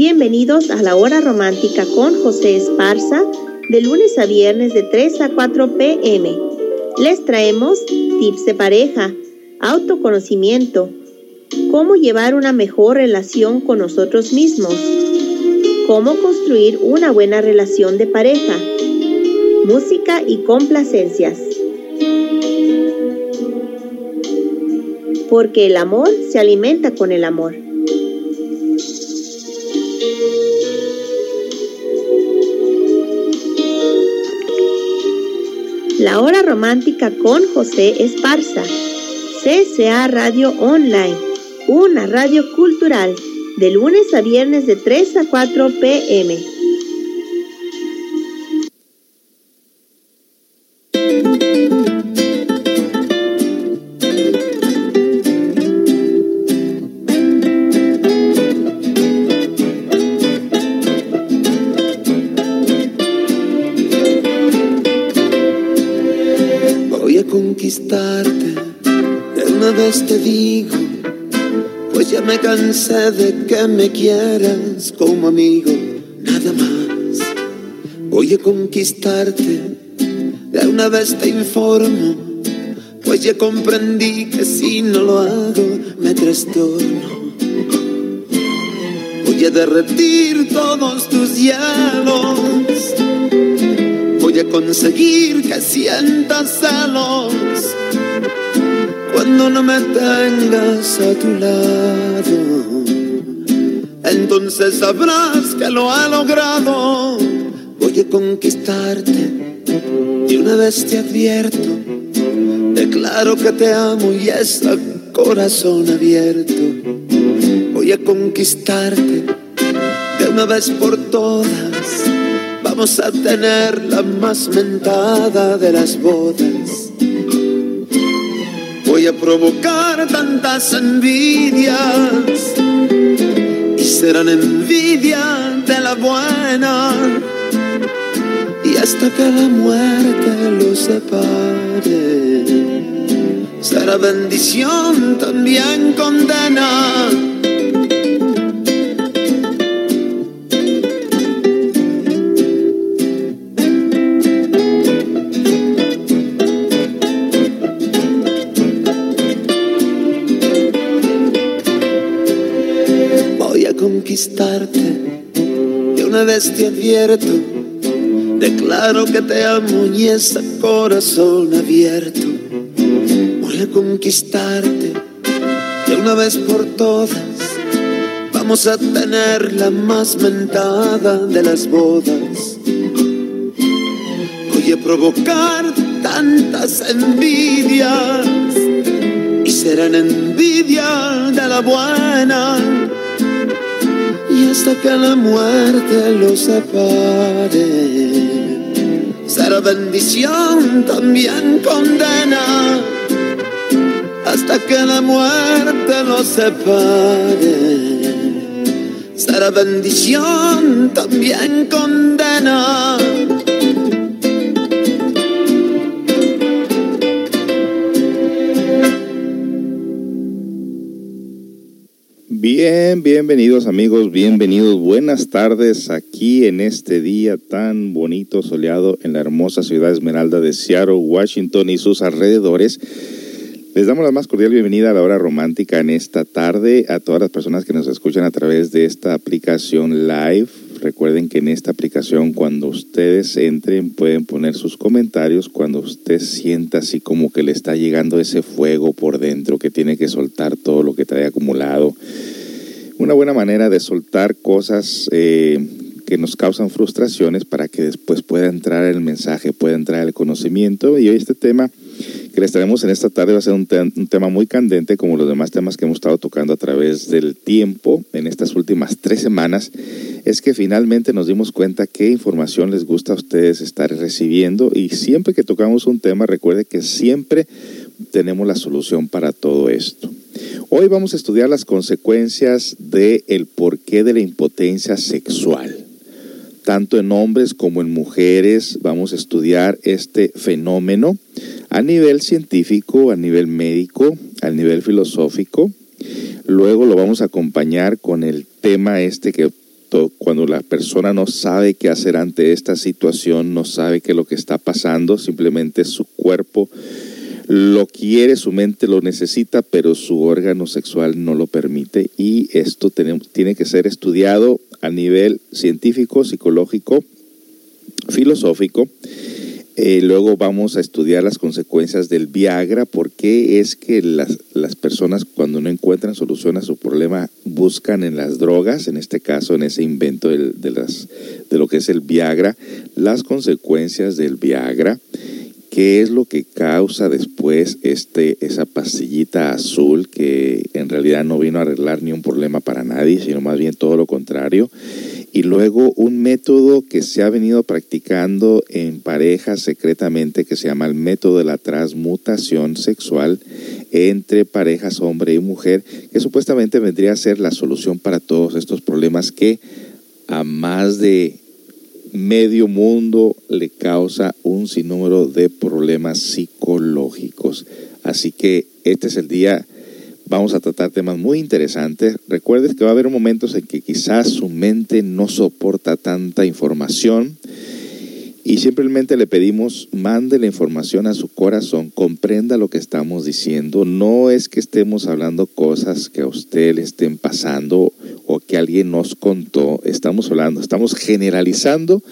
Bienvenidos a la hora romántica con José Esparza, de lunes a viernes de 3 a 4 pm. Les traemos tips de pareja, autoconocimiento, cómo llevar una mejor relación con nosotros mismos, cómo construir una buena relación de pareja, música y complacencias. Porque el amor se alimenta con el amor. La Hora Romántica con José Esparza. CCA Radio Online, una radio cultural, de lunes a viernes de 3 a 4 pm. Cansé de que me quieras como amigo, nada más. Voy a conquistarte, de una vez te informo, pues ya comprendí que si no lo hago me trastorno. Voy a derretir todos tus hielos, voy a conseguir que sientas celos cuando no me tengas a tu lado. Entonces sabrás que lo ha logrado. Voy a conquistarte y una vez te advierto. Declaro que te amo y es a corazón abierto. Voy a conquistarte de una vez por todas. Vamos a tener la más mentada de las bodas a provocar tantas envidias y serán envidia de la buena. Y hasta que la muerte los separe será bendición también condena te advierto, declaro que te amo y ese corazón abierto. Voy a conquistarte de una vez por todas. Vamos a tener la más mentada de las bodas. Voy a provocar tantas envidias y serán envidia de la buena hasta que la muerte los separe. Será bendición, también condena, hasta que la muerte los separe. Será bendición, también condena. Bien, bienvenidos amigos, bienvenidos, buenas tardes aquí en este día tan bonito, soleado en la hermosa ciudad Esmeralda de Seattle, Washington y sus alrededores. Les damos la más cordial bienvenida a la hora romántica en esta tarde a todas las personas que nos escuchan a través de esta aplicación live. Recuerden que en esta aplicación cuando ustedes entren pueden poner sus comentarios cuando usted sienta así como que le está llegando ese fuego por dentro que tiene que soltar todo lo que trae acumulado una buena manera de soltar cosas eh, que nos causan frustraciones para que después pueda entrar el mensaje, pueda entrar el conocimiento. Y hoy este tema que les traemos en esta tarde va a ser un, un, tema muy candente, como los demás temas que hemos estado tocando a través del tiempo en estas últimas tres semanas, es que finalmente nos dimos cuenta qué información les gusta a ustedes estar recibiendo y siempre que tocamos un tema, recuerde que siempre tenemos la solución para todo esto. Hoy vamos a estudiar las consecuencias del el porqué de la impotencia sexual. Tanto en hombres como en mujeres vamos a estudiar este fenómeno a nivel científico, a nivel médico, a nivel filosófico. Luego lo vamos a acompañar con el tema este que cuando la persona no sabe qué hacer ante esta situación, no sabe qué es lo que está pasando, simplemente su cuerpo lo quiere, su mente lo necesita, pero su órgano sexual no lo permite y esto tiene que ser estudiado a nivel científico, psicológico, filosófico. Eh, luego vamos a estudiar las consecuencias del Viagra, por qué es que las, las, personas cuando no encuentran solución a su problema buscan en las drogas, en este caso en ese invento de, de lo que es el Viagra, las consecuencias del Viagra qué es lo que causa después este, esa pastillita azul que en realidad no vino a arreglar ni un problema para nadie, sino más bien todo lo contrario. Y luego un método que se ha venido practicando en parejas secretamente que se llama el método de la transmutación sexual entre parejas hombre y mujer, que supuestamente vendría a ser la solución para todos estos problemas que a más de medio mundo le causa un sinnúmero de problemas psicológicos. Así que este es el día, vamos a tratar temas muy interesantes. Recuerdes que va a haber momentos en que quizás su mente no soporta tanta información y simplemente le pedimos, mande la información a su corazón, comprenda lo que estamos diciendo. No es que estemos hablando cosas que a usted le estén pasando o que alguien nos contó. Estamos hablando, estamos generalizando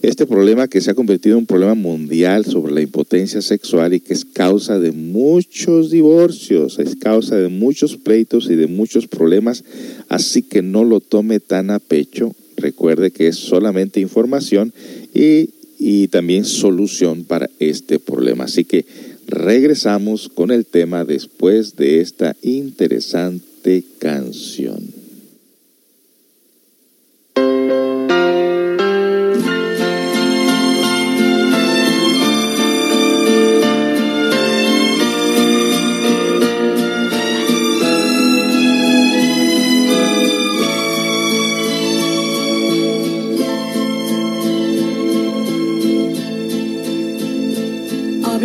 este problema que se ha convertido en un problema mundial sobre la impotencia sexual y que es causa de muchos divorcios, es causa de muchos pleitos y de muchos problemas. Así que no lo tome tan a pecho. Recuerde que es solamente información y y también solución para este problema. Así que regresamos con el tema después de esta interesante canción.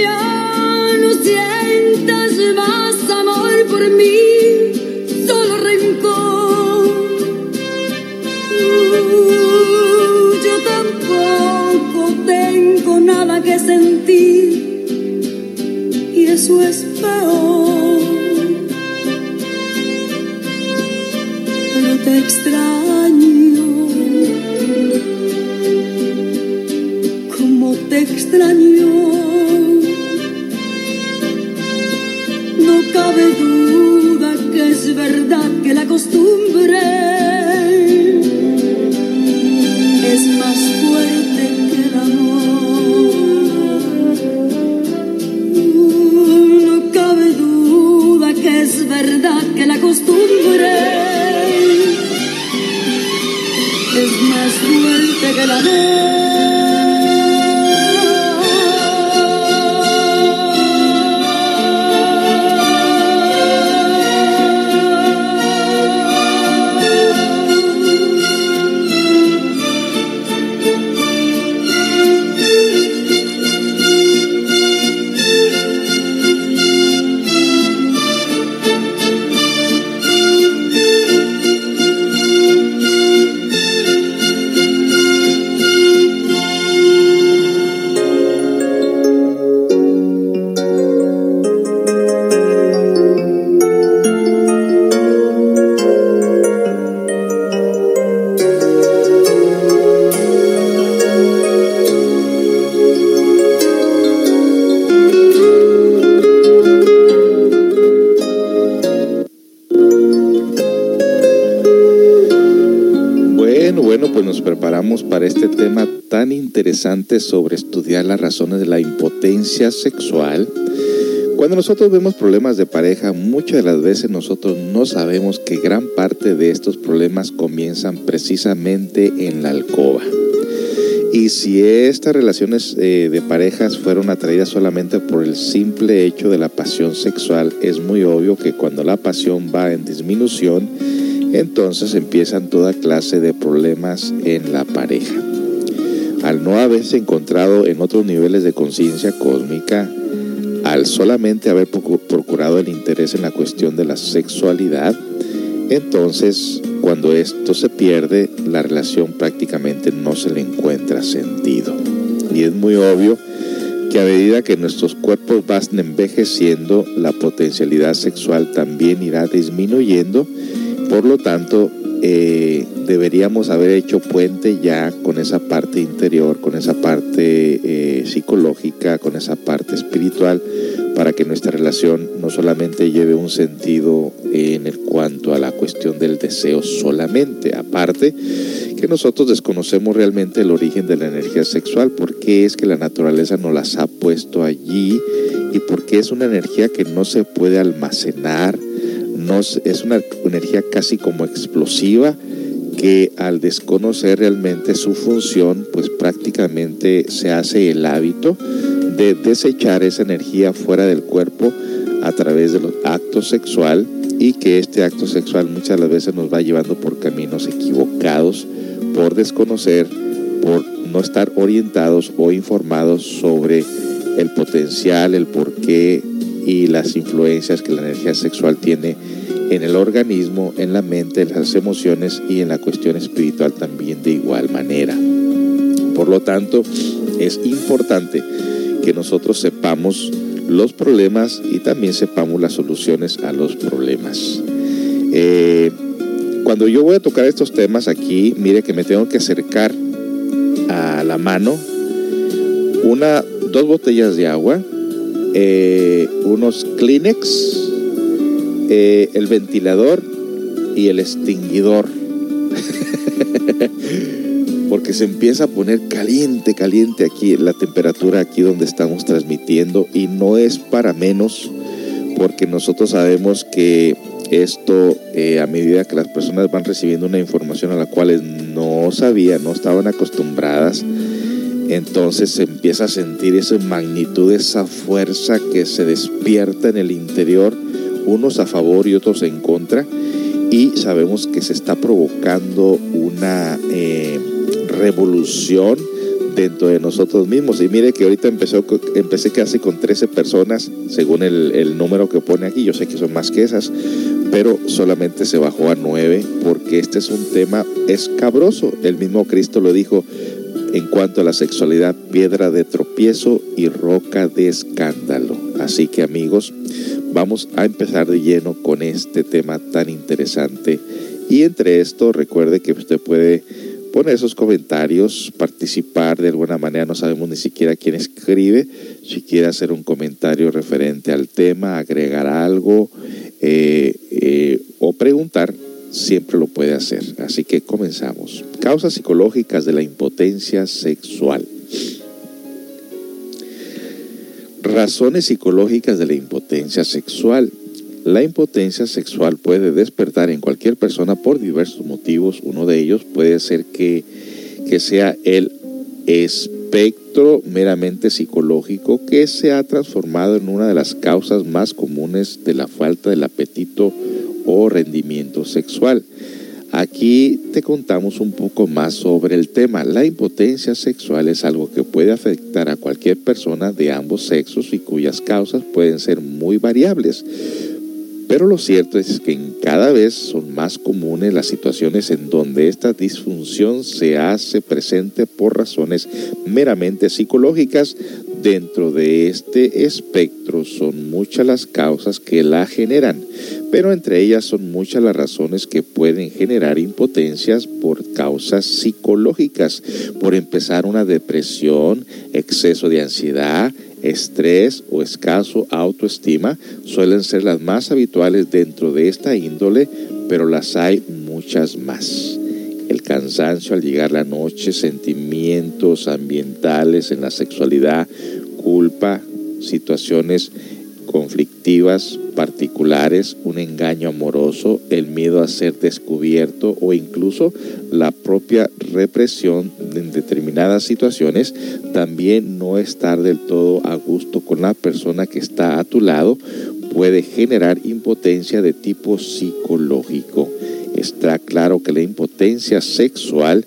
ya no sientas más amor por mí, solo rencor. Uh, yo tampoco tengo nada que sentir y eso es peor. Pero te extraño. Como te extraño. Interesante sobre estudiar las razones de la impotencia sexual. Cuando nosotros vemos problemas de pareja, muchas de las veces nosotros no sabemos que gran parte de estos problemas comienzan precisamente en la alcoba. Y si estas relaciones eh, de parejas fueron atraídas solamente por el simple hecho de la pasión sexual, es muy obvio que cuando la pasión va en disminución, entonces empiezan toda clase de problemas en la pareja. Al no haberse encontrado en otros niveles de conciencia cósmica, al solamente haber procu- procurado el interés en la cuestión de la sexualidad, entonces cuando esto se pierde, la relación prácticamente no se le encuentra sentido. Y es muy obvio que a medida que nuestros cuerpos van envejeciendo, la potencialidad sexual también irá disminuyendo. Por lo tanto, eh, deberíamos haber hecho puente ya con esa parte interior, con esa parte eh, psicológica, con esa parte espiritual, para que nuestra relación no solamente lleve un sentido en el cuanto a la cuestión del deseo solamente, aparte que nosotros desconocemos realmente el origen de la energía sexual, por qué es que la naturaleza nos las ha puesto allí y por qué es una energía que no se puede almacenar, es una energía casi como explosiva que al desconocer realmente su función, pues prácticamente se hace el hábito de desechar esa energía fuera del cuerpo a través de los actos sexual y que este acto sexual muchas las veces nos va llevando por caminos equivocados, por desconocer, por no estar orientados o informados sobre el potencial, el porqué y las influencias que la energía sexual tiene en el organismo, en la mente, en las emociones y en la cuestión espiritual también de igual manera. Por lo tanto, es importante que nosotros sepamos los problemas y también sepamos las soluciones a los problemas. Eh, cuando yo voy a tocar estos temas aquí, mire que me tengo que acercar a la mano una, dos botellas de agua, eh, unos Kleenex, eh, el ventilador y el extinguidor. Porque se empieza a poner caliente, caliente aquí, la temperatura aquí donde estamos transmitiendo y no es para menos porque nosotros sabemos que esto eh, a medida que las personas van recibiendo una información a la cual no sabían, no estaban acostumbradas, entonces se empieza a sentir esa magnitud, esa fuerza que se despierta en el interior, unos a favor y otros en contra, y sabemos que se está provocando una eh, revolución dentro de nosotros mismos. Y mire que ahorita empezó, empecé casi con 13 personas, según el, el número que pone aquí. Yo sé que son más que esas, pero solamente se bajó a 9 porque este es un tema escabroso. El mismo Cristo lo dijo en cuanto a la sexualidad, piedra de tropiezo y roca de escándalo. Así que amigos, vamos a empezar de lleno con este tema tan interesante. Y entre esto, recuerde que usted puede poner sus comentarios, participar de alguna manera, no sabemos ni siquiera quién escribe, si quiere hacer un comentario referente al tema, agregar algo eh, eh, o preguntar, siempre lo puede hacer. Así que comenzamos. Causas psicológicas de la impotencia sexual. Razones psicológicas de la impotencia sexual. La impotencia sexual puede despertar en cualquier persona por diversos motivos. Uno de ellos puede ser que, que sea el espectro meramente psicológico que se ha transformado en una de las causas más comunes de la falta del apetito o rendimiento sexual. Aquí te contamos un poco más sobre el tema. La impotencia sexual es algo que puede afectar a cualquier persona de ambos sexos y cuyas causas pueden ser muy variables. Pero lo cierto es que cada vez son más comunes las situaciones en donde esta disfunción se hace presente por razones meramente psicológicas. Dentro de este espectro son muchas las causas que la generan, pero entre ellas son muchas las razones que pueden generar impotencias por causas psicológicas. Por empezar, una depresión, exceso de ansiedad, estrés o escaso autoestima suelen ser las más habituales dentro de esta índole, pero las hay muchas más. El cansancio al llegar la noche, sentimientos ambientales en la sexualidad, culpa, situaciones conflictivas particulares, un engaño amoroso, el miedo a ser descubierto o incluso la propia represión en determinadas situaciones, también no estar del todo a gusto con la persona que está a tu lado puede generar impotencia de tipo psicológico. Está claro que la impotencia sexual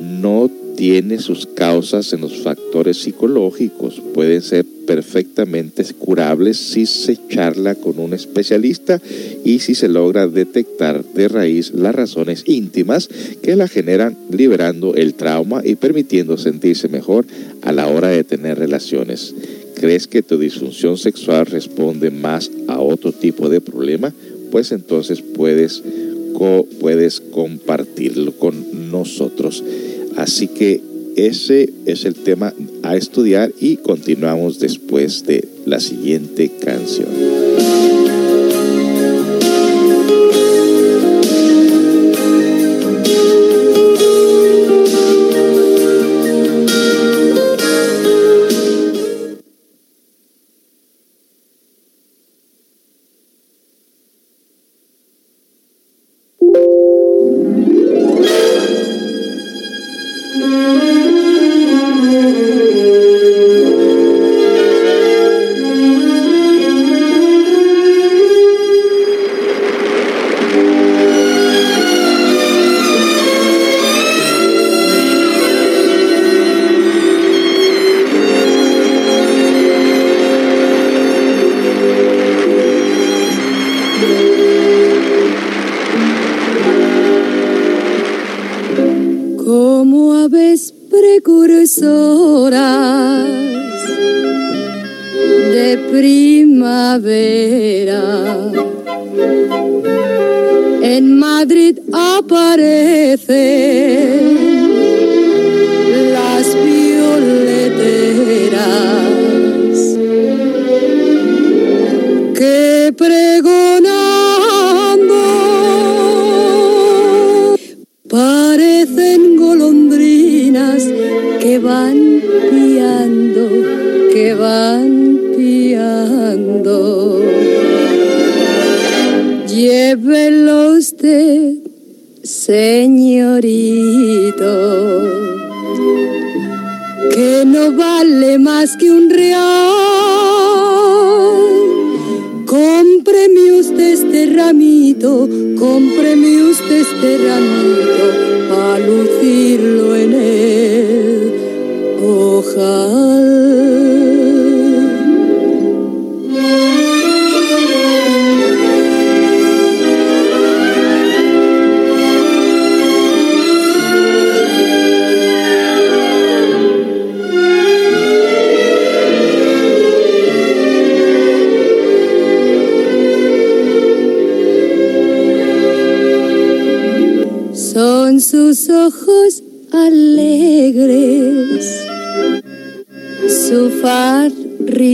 no tiene sus causas en los factores psicológicos. Pueden ser perfectamente curables si se charla con un especialista y si se logra detectar de raíz las razones íntimas que la generan, liberando el trauma y permitiendo sentirse mejor a la hora de tener relaciones. ¿Crees que tu disfunción sexual responde más a otro tipo de problema? Pues entonces puedes, puedes compartirlo con nosotros. Así que ese es el tema a estudiar y continuamos después de la siguiente canción.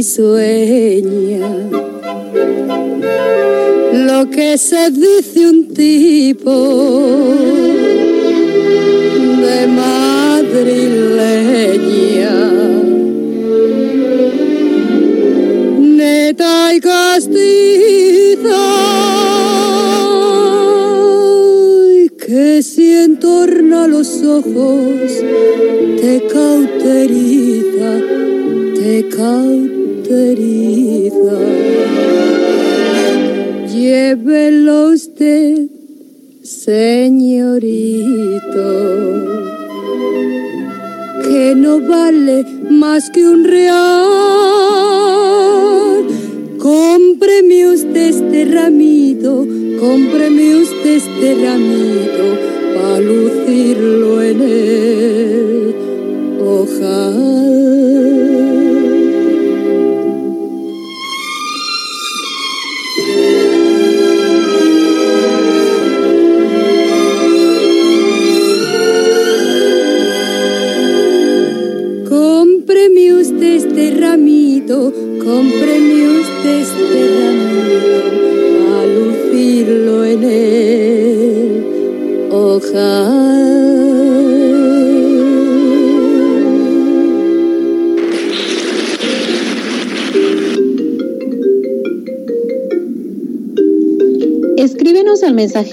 this eh. way.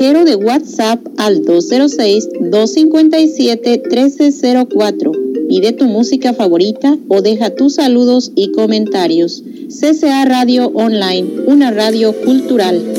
Mensajero de WhatsApp al 206-257-1304 Pide tu música favorita o deja tus saludos y comentarios. CCA Radio Online, una radio cultural.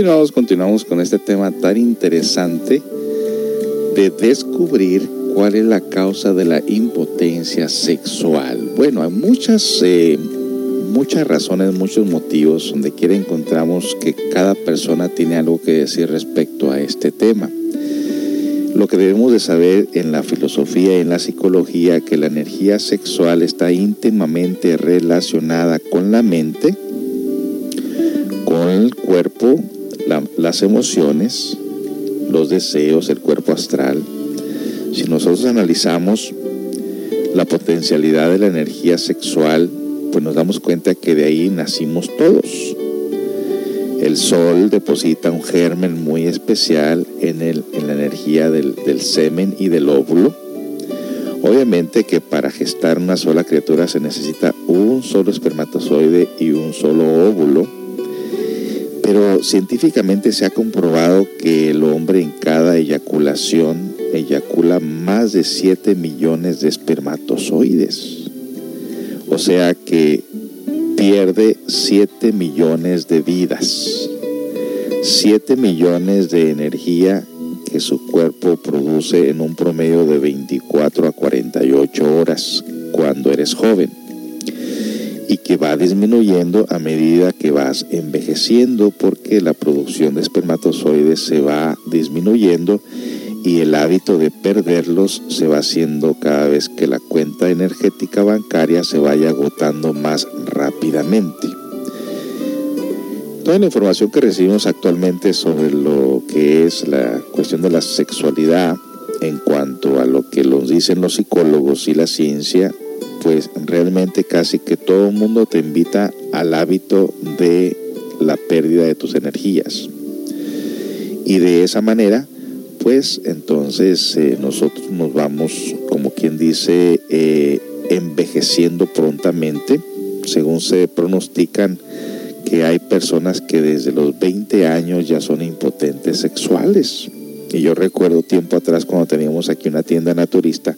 Continuamos, continuamos con este tema tan interesante de descubrir cuál es la causa de la impotencia sexual. Bueno, hay muchas, eh, muchas razones, muchos motivos donde quiera encontramos que cada persona tiene algo que decir respecto a este tema. Lo que debemos de saber en la filosofía y en la psicología que la energía sexual está íntimamente relacionada con la mente, con el cuerpo las emociones, los deseos, el cuerpo astral, si nosotros analizamos la potencialidad de la energía sexual, pues nos damos cuenta que de ahí nacimos todos. El sol deposita un germen muy especial en, el, en la energía del, del semen y del óvulo. Obviamente que para gestar una sola criatura se necesita un solo espermatozoide y un solo óvulo pero científicamente se ha comprobado que el hombre en cada eyaculación eyacula más de 7 millones de espermatozoides. O sea que pierde 7 millones de vidas. 7 millones de energía que su cuerpo produce en un promedio de 24 a 48 horas cuando eres joven y que va disminuyendo a medida que vas envejeciendo porque la producción de espermatozoides se va disminuyendo y el hábito de perderlos se va haciendo cada vez que la cuenta energética bancaria se vaya agotando más rápidamente. Toda la información que recibimos actualmente sobre lo que es la cuestión de la sexualidad en cuanto a lo que nos dicen los psicólogos y la ciencia pues realmente casi que todo el mundo te invita al hábito de la pérdida de tus energías. Y de esa manera, pues entonces eh, nosotros nos vamos, como quien dice, eh, envejeciendo prontamente según se pronostican, que hay personas que desde los 20 años ya son impotentes sexuales. Y yo recuerdo tiempo atrás cuando teníamos aquí una tienda naturista,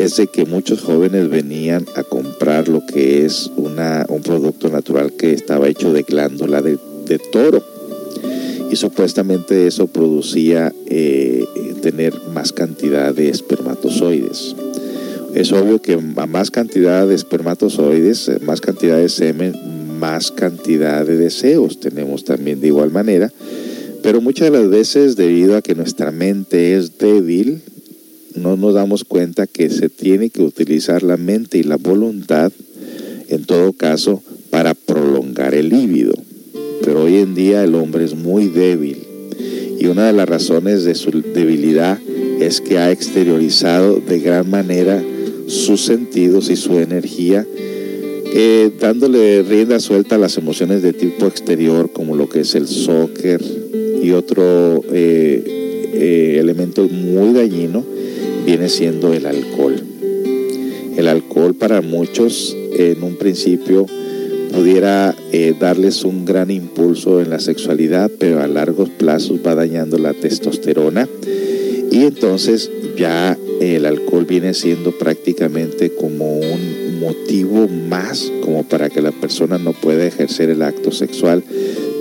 es de que muchos jóvenes venían a comprar lo que es un producto natural que estaba hecho de glándula de, toro. Y supuestamente eso producía eh, tener más cantidad de espermatozoides. Es obvio que a más cantidad de espermatozoides, eh, más cantidad de semen, más cantidad de deseos tenemos también de igual manera. Pero muchas de las veces debido a que nuestra mente es débil, no nos damos cuenta que se tiene que utilizar la mente y la voluntad, en todo caso, para prolongar el líbido. Pero hoy en día el hombre es muy débil y una de las razones de su debilidad es que ha exteriorizado de gran manera sus sentidos y su energía, dándole rienda suelta a las emociones de tipo exterior, como lo que es el soccer y otro eh, eh, elemento muy dañino, viene siendo el alcohol. El alcohol para muchos en un principio pudiera darles un gran impulso en la sexualidad, pero a largos plazos va dañando la testosterona y entonces ya el alcohol viene siendo prácticamente como un motivo más como para que la persona no pueda ejercer el acto sexual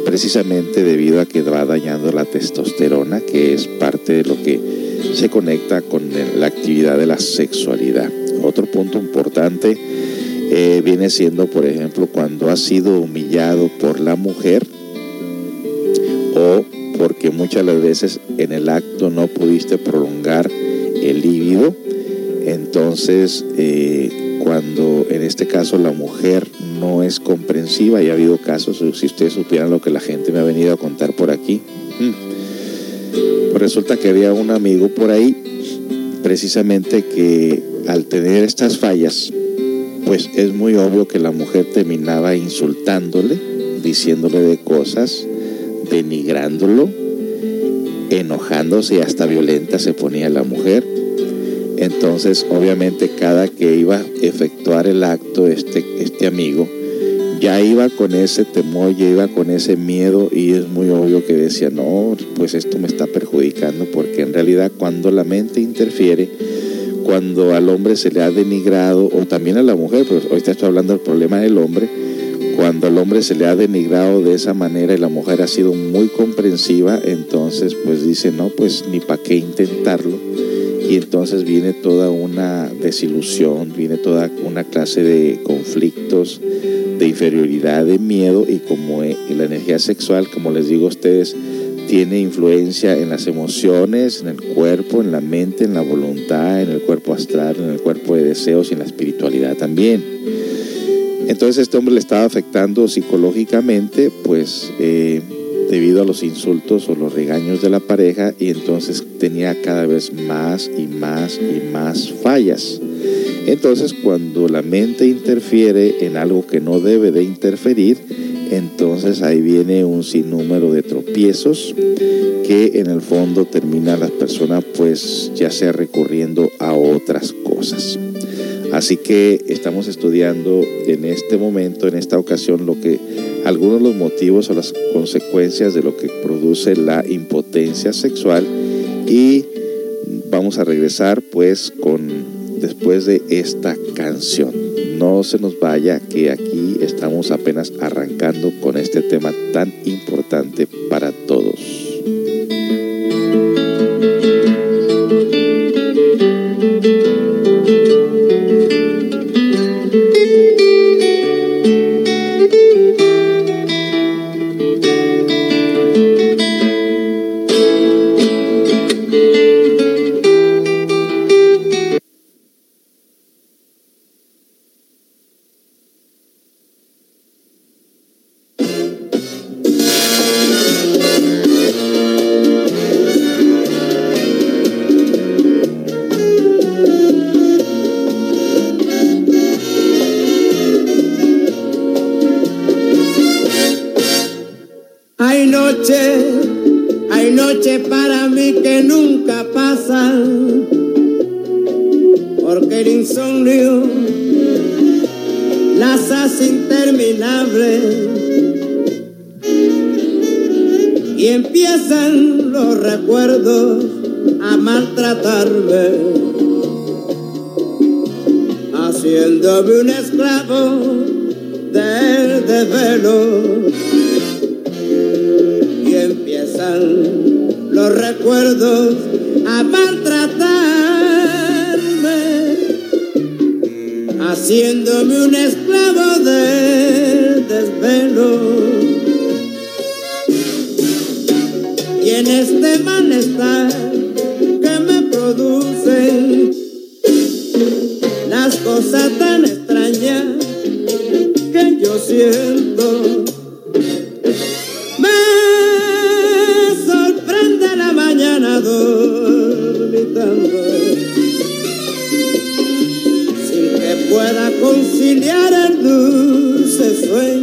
precisamente debido a que va dañando la testosterona que es parte de lo que se conecta con la actividad de la sexualidad. Otro punto importante eh, viene siendo, por ejemplo, cuando has sido humillado por la mujer o porque muchas veces en el acto no pudiste prolongar el líbido. Entonces, eh, cuando en este caso la mujer no es comprensiva, y ha habido casos, si ustedes supieran lo que la gente me ha venido a contar por aquí, hmm, pues resulta que había un amigo por ahí, precisamente que al tener estas fallas, pues es muy obvio que la mujer terminaba insultándole, diciéndole de cosas, denigrándolo, enojándose y hasta violenta se ponía la mujer. Entonces, obviamente, cada que iba a efectuar el acto, este, este amigo, ya iba con ese temor, ya iba con ese miedo y es muy obvio que decía, no, pues esto me está perjudicando porque en realidad cuando la mente interfiere, cuando al hombre se le ha denigrado, o también a la mujer, pero ahorita estoy hablando del problema del hombre, cuando al hombre se le ha denigrado de esa manera y la mujer ha sido muy comprensiva, entonces pues dice, no, pues ni para qué intentarlo. Y entonces viene toda una desilusión, viene toda una clase de conflictos, de inferioridad, de miedo y como eh, la energía sexual, como les digo a ustedes, tiene influencia en las emociones, en el cuerpo, en la mente, en la voluntad, en el cuerpo astral, en el cuerpo de deseos y en la espiritualidad también. Entonces este hombre le estaba afectando psicológicamente, pues eh, debido a los insultos o los regaños de la pareja y entonces tenía cada vez más y más y más fallas. Entonces cuando la mente interfiere en algo que no debe de interferir, entonces ahí viene un sinnúmero de tropiezos que en el fondo termina la persona pues ya sea recurriendo a otras cosas. Así que estamos estudiando en este momento, en esta ocasión, lo que algunos de los motivos o las consecuencias de lo que produce la impotencia sexual y vamos a regresar pues con después de esta canción. No se nos vaya que aquí estamos apenas arrancando con este tema tan importante haciéndome un esclavo del desvelo. Y empiezan los recuerdos a maltratarme, haciéndome un esclavo del desvelo. Y en este malestar que me producen las cosas tan Me sorprende la mañana dormitando sin que pueda conciliar el dulce sueño.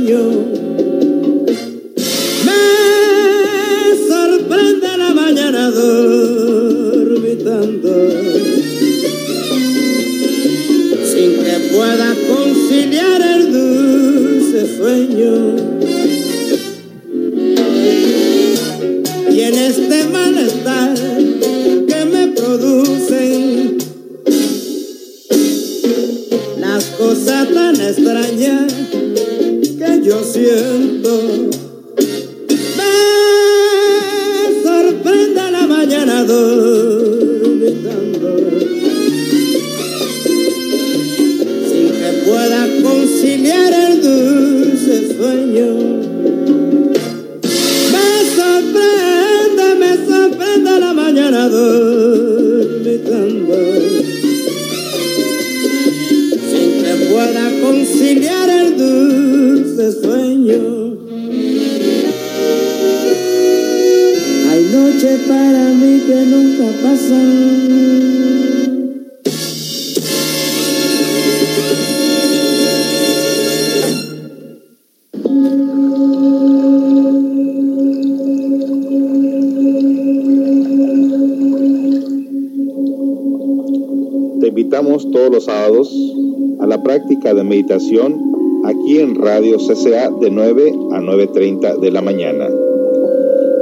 Aquí en Radio CCA de 9 a 9.30 de la mañana.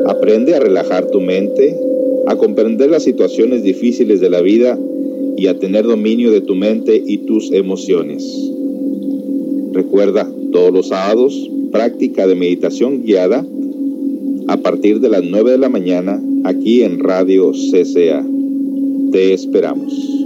Aprende a relajar tu mente, a comprender las situaciones difíciles de la vida y a tener dominio de tu mente y tus emociones. Recuerda, todos los sábados, práctica de meditación guiada a partir de las 9 de la mañana aquí en Radio CCA. Te esperamos.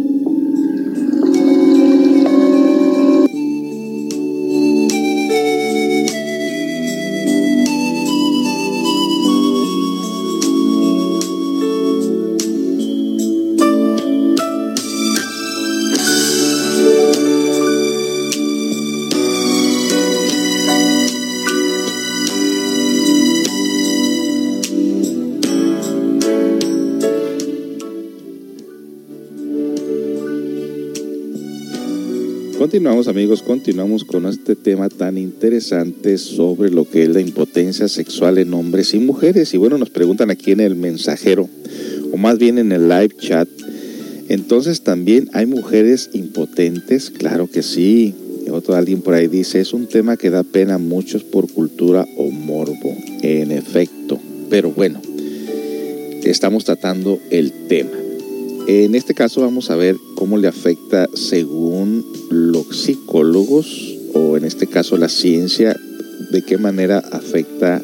Continuamos amigos, continuamos con este tema tan interesante sobre lo que es la impotencia sexual en hombres y mujeres. Y bueno, nos preguntan aquí en el mensajero, o más bien en el live chat, entonces también hay mujeres impotentes, claro que sí. Otro alguien por ahí dice, es un tema que da pena a muchos por cultura o morbo. En efecto, pero bueno, estamos tratando el tema. En este caso vamos a ver cómo le afecta según los psicólogos o en este caso la ciencia, de qué manera afecta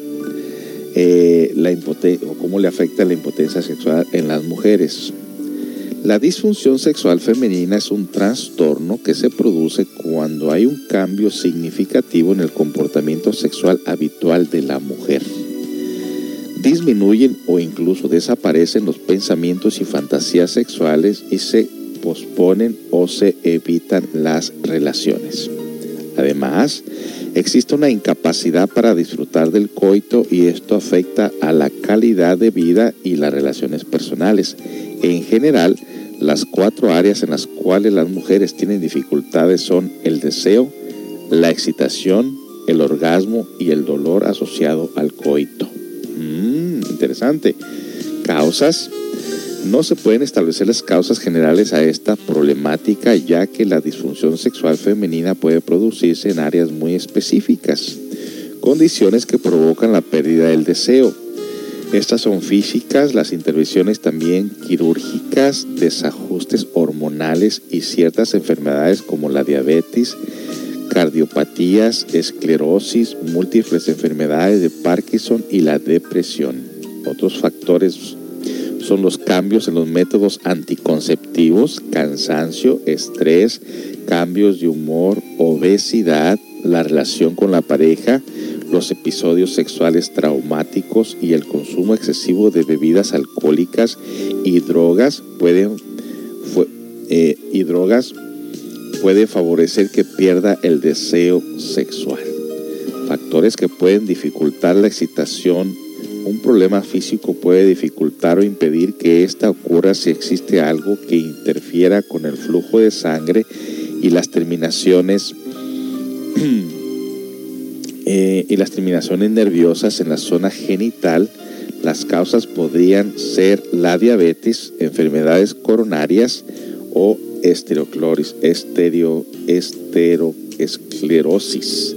eh, la impotencia o cómo le afecta la impotencia sexual en las mujeres. La disfunción sexual femenina es un trastorno que se produce cuando hay un cambio significativo en el comportamiento sexual habitual de la mujer disminuyen o incluso desaparecen los pensamientos y fantasías sexuales y se posponen o se evitan las relaciones. Además, existe una incapacidad para disfrutar del coito y esto afecta a la calidad de vida y las relaciones personales. En general, las cuatro áreas en las cuales las mujeres tienen dificultades son el deseo, la excitación, el orgasmo y el dolor asociado al coito. Mm, interesante. Causas. No se pueden establecer las causas generales a esta problemática ya que la disfunción sexual femenina puede producirse en áreas muy específicas, condiciones que provocan la pérdida del deseo. Estas son físicas, las intervenciones también quirúrgicas, desajustes hormonales y ciertas enfermedades como la diabetes, cardiopatías, esclerosis, múltiples enfermedades de Parkinson y la depresión. Otros factores son los cambios en los métodos anticonceptivos, cansancio, estrés, cambios de humor, obesidad, la relación con la pareja, los episodios sexuales traumáticos y el consumo excesivo de bebidas alcohólicas y drogas pueden eh, y drogas puede favorecer que pierda el deseo sexual. Factores que pueden dificultar la excitación un problema físico puede dificultar o impedir que ésta ocurra si existe algo que interfiera con el flujo de sangre y las terminaciones eh, y las terminaciones nerviosas en la zona genital. Las causas podrían ser la diabetes, enfermedades coronarias o esteroesclerosis.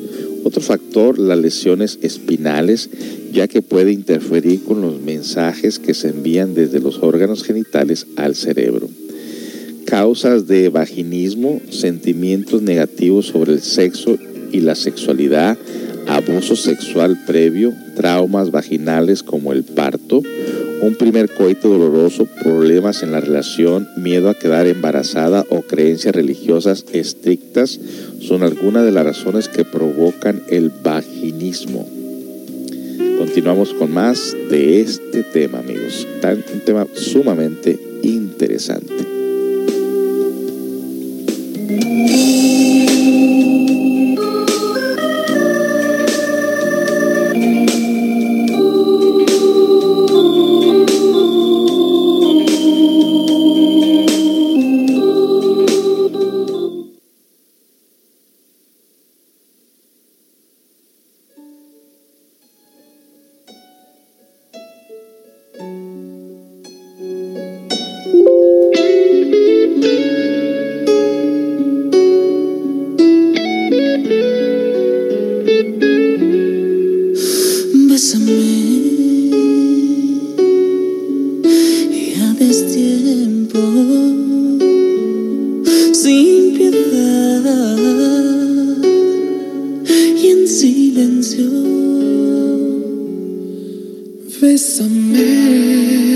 Otro factor, las lesiones espinales, ya que puede interferir con los mensajes que se envían desde los órganos genitales al cerebro. Causas de vaginismo, sentimientos negativos sobre el sexo y la sexualidad, abuso sexual previo, traumas vaginales como el parto, un primer coito doloroso, problemas en la relación, miedo a quedar embarazada o creencias religiosas estrictas son algunas de las razones que provocan el vaginismo. Continuamos con más de este tema, amigos. Un tema sumamente interesante. Bésame.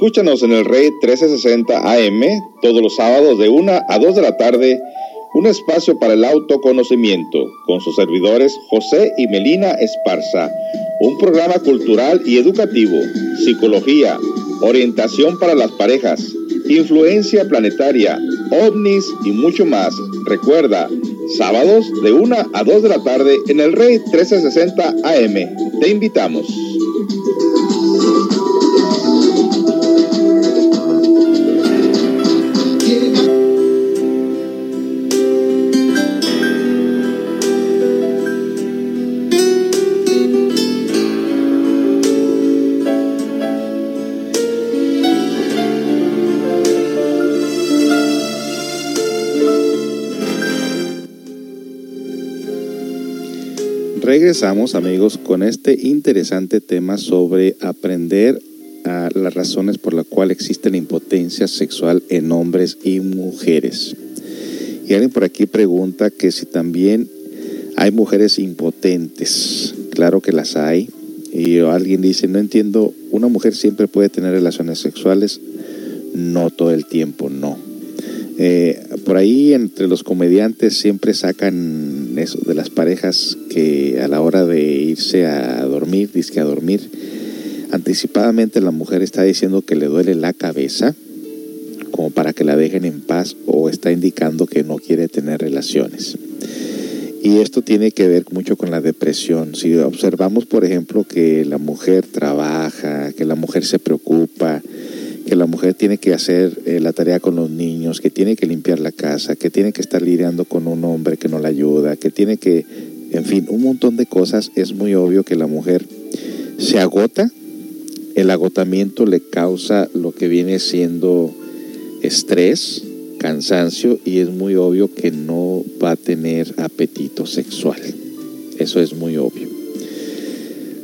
Escúchanos en el Rey 1360 AM todos los sábados de 1 a 2 de la tarde, un espacio para el autoconocimiento, con sus servidores José y Melina Esparza, un programa cultural y educativo, psicología, orientación para las parejas, influencia planetaria, ovnis y mucho más. Recuerda, sábados de 1 a 2 de la tarde en el Rey 1360 AM. Te invitamos. Regresamos amigos con este interesante tema sobre aprender a las razones por las cuales existe la impotencia sexual en hombres y mujeres. Y alguien por aquí pregunta que si también hay mujeres impotentes. Claro que las hay. Y alguien dice, no entiendo, ¿una mujer siempre puede tener relaciones sexuales? No todo el tiempo, no. Eh, por ahí entre los comediantes siempre sacan eso de las parejas que a la hora de irse a dormir, dice a dormir, anticipadamente la mujer está diciendo que le duele la cabeza, como para que la dejen en paz, o está indicando que no quiere tener relaciones. Y esto tiene que ver mucho con la depresión. Si observamos, por ejemplo, que la mujer trabaja, que la mujer se preocupa, que la mujer tiene que hacer eh, la tarea con los niños, que tiene que limpiar la casa, que tiene que estar lidiando con un hombre que no la ayuda, que tiene que, en fin, un montón de cosas, es muy obvio que la mujer se agota, el agotamiento le causa lo que viene siendo estrés, cansancio y es muy obvio que no va a tener apetito sexual. Eso es muy obvio.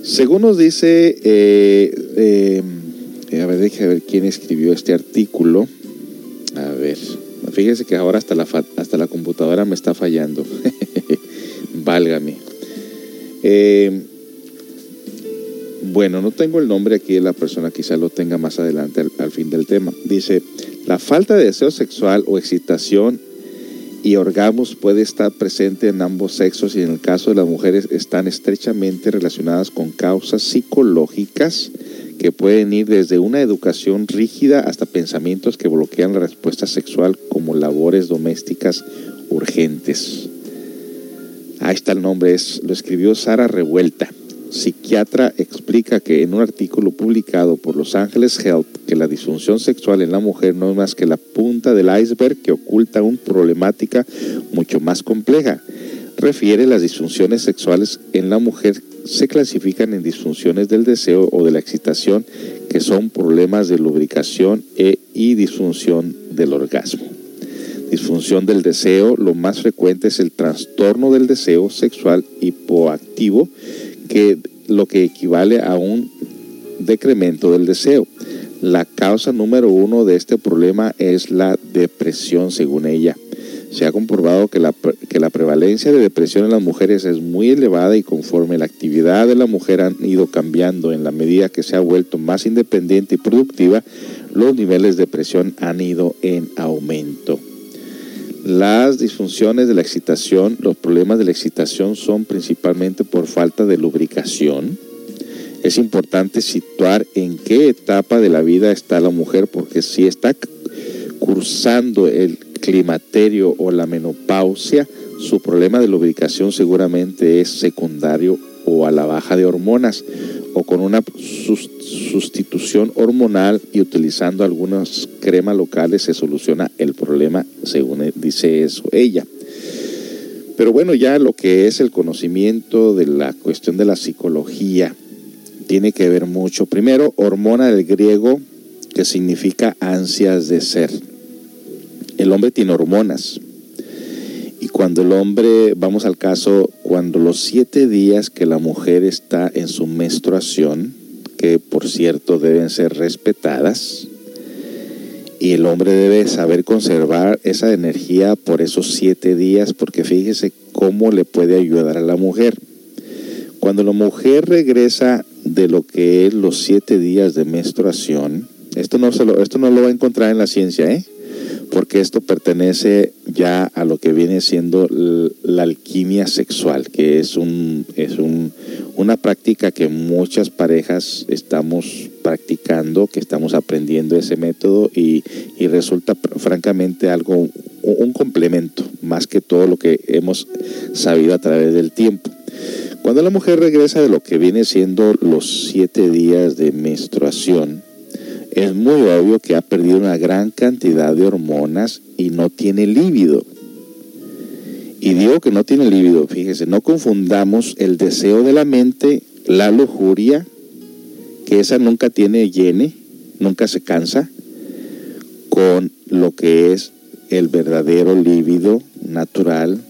Según nos dice, eh, eh, a ver, déjame ver quién escribió este artículo. A ver, fíjese que ahora hasta la, hasta la computadora me está fallando. Válgame. Eh, bueno, no tengo el nombre aquí de la persona, quizá lo tenga más adelante al, al fin del tema. Dice, la falta de deseo sexual o excitación y orgasmos puede estar presente en ambos sexos y en el caso de las mujeres están estrechamente relacionadas con causas psicológicas que pueden ir desde una educación rígida hasta pensamientos que bloquean la respuesta sexual como labores domésticas urgentes. Ahí está el nombre, es, lo escribió Sara Revuelta. Psiquiatra explica que en un artículo publicado por Los Ángeles Health que la disfunción sexual en la mujer no es más que la punta del iceberg que oculta una problemática mucho más compleja. Refiere las disfunciones sexuales en la mujer se clasifican en disfunciones del deseo o de la excitación, que son problemas de lubricación e, y disfunción del orgasmo. Disfunción del deseo, lo más frecuente es el trastorno del deseo sexual hipoactivo, que lo que equivale a un decremento del deseo. La causa número uno de este problema es la depresión, según ella. Se ha comprobado que la, que la prevalencia de depresión en las mujeres es muy elevada y conforme la actividad de la mujer han ido cambiando en la medida que se ha vuelto más independiente y productiva, los niveles de depresión han ido en aumento. Las disfunciones de la excitación, los problemas de la excitación son principalmente por falta de lubricación. Es importante situar en qué etapa de la vida está la mujer, porque si está cursando el climaterio o la menopausia, su problema de lubricación seguramente es secundario o a la baja de hormonas o con una sustitución hormonal y utilizando algunas cremas locales se soluciona el problema, según dice eso ella. Pero bueno, ya lo que es el conocimiento de la cuestión de la psicología tiene que ver mucho. Primero, hormona del griego que significa ansias de ser. El hombre tiene hormonas. Cuando el hombre, vamos al caso, cuando los siete días que la mujer está en su menstruación, que por cierto deben ser respetadas, y el hombre debe saber conservar esa energía por esos siete días, porque fíjese cómo le puede ayudar a la mujer. Cuando la mujer regresa de lo que es los siete días de menstruación, esto no, se lo, esto no lo va a encontrar en la ciencia, ¿eh? Porque esto pertenece ya a lo que viene siendo la alquimia sexual, que es, un, es un, una práctica que muchas parejas estamos practicando, que estamos aprendiendo ese método y, y resulta francamente algo, un complemento, más que todo lo que hemos sabido a través del tiempo. Cuando la mujer regresa de lo que viene siendo los siete días de menstruación, es muy obvio que ha perdido una gran cantidad de hormonas y no tiene líbido. Y digo que no tiene líbido, fíjese, no confundamos el deseo de la mente, la lujuria, que esa nunca tiene llene, nunca se cansa, con lo que es el verdadero líbido natural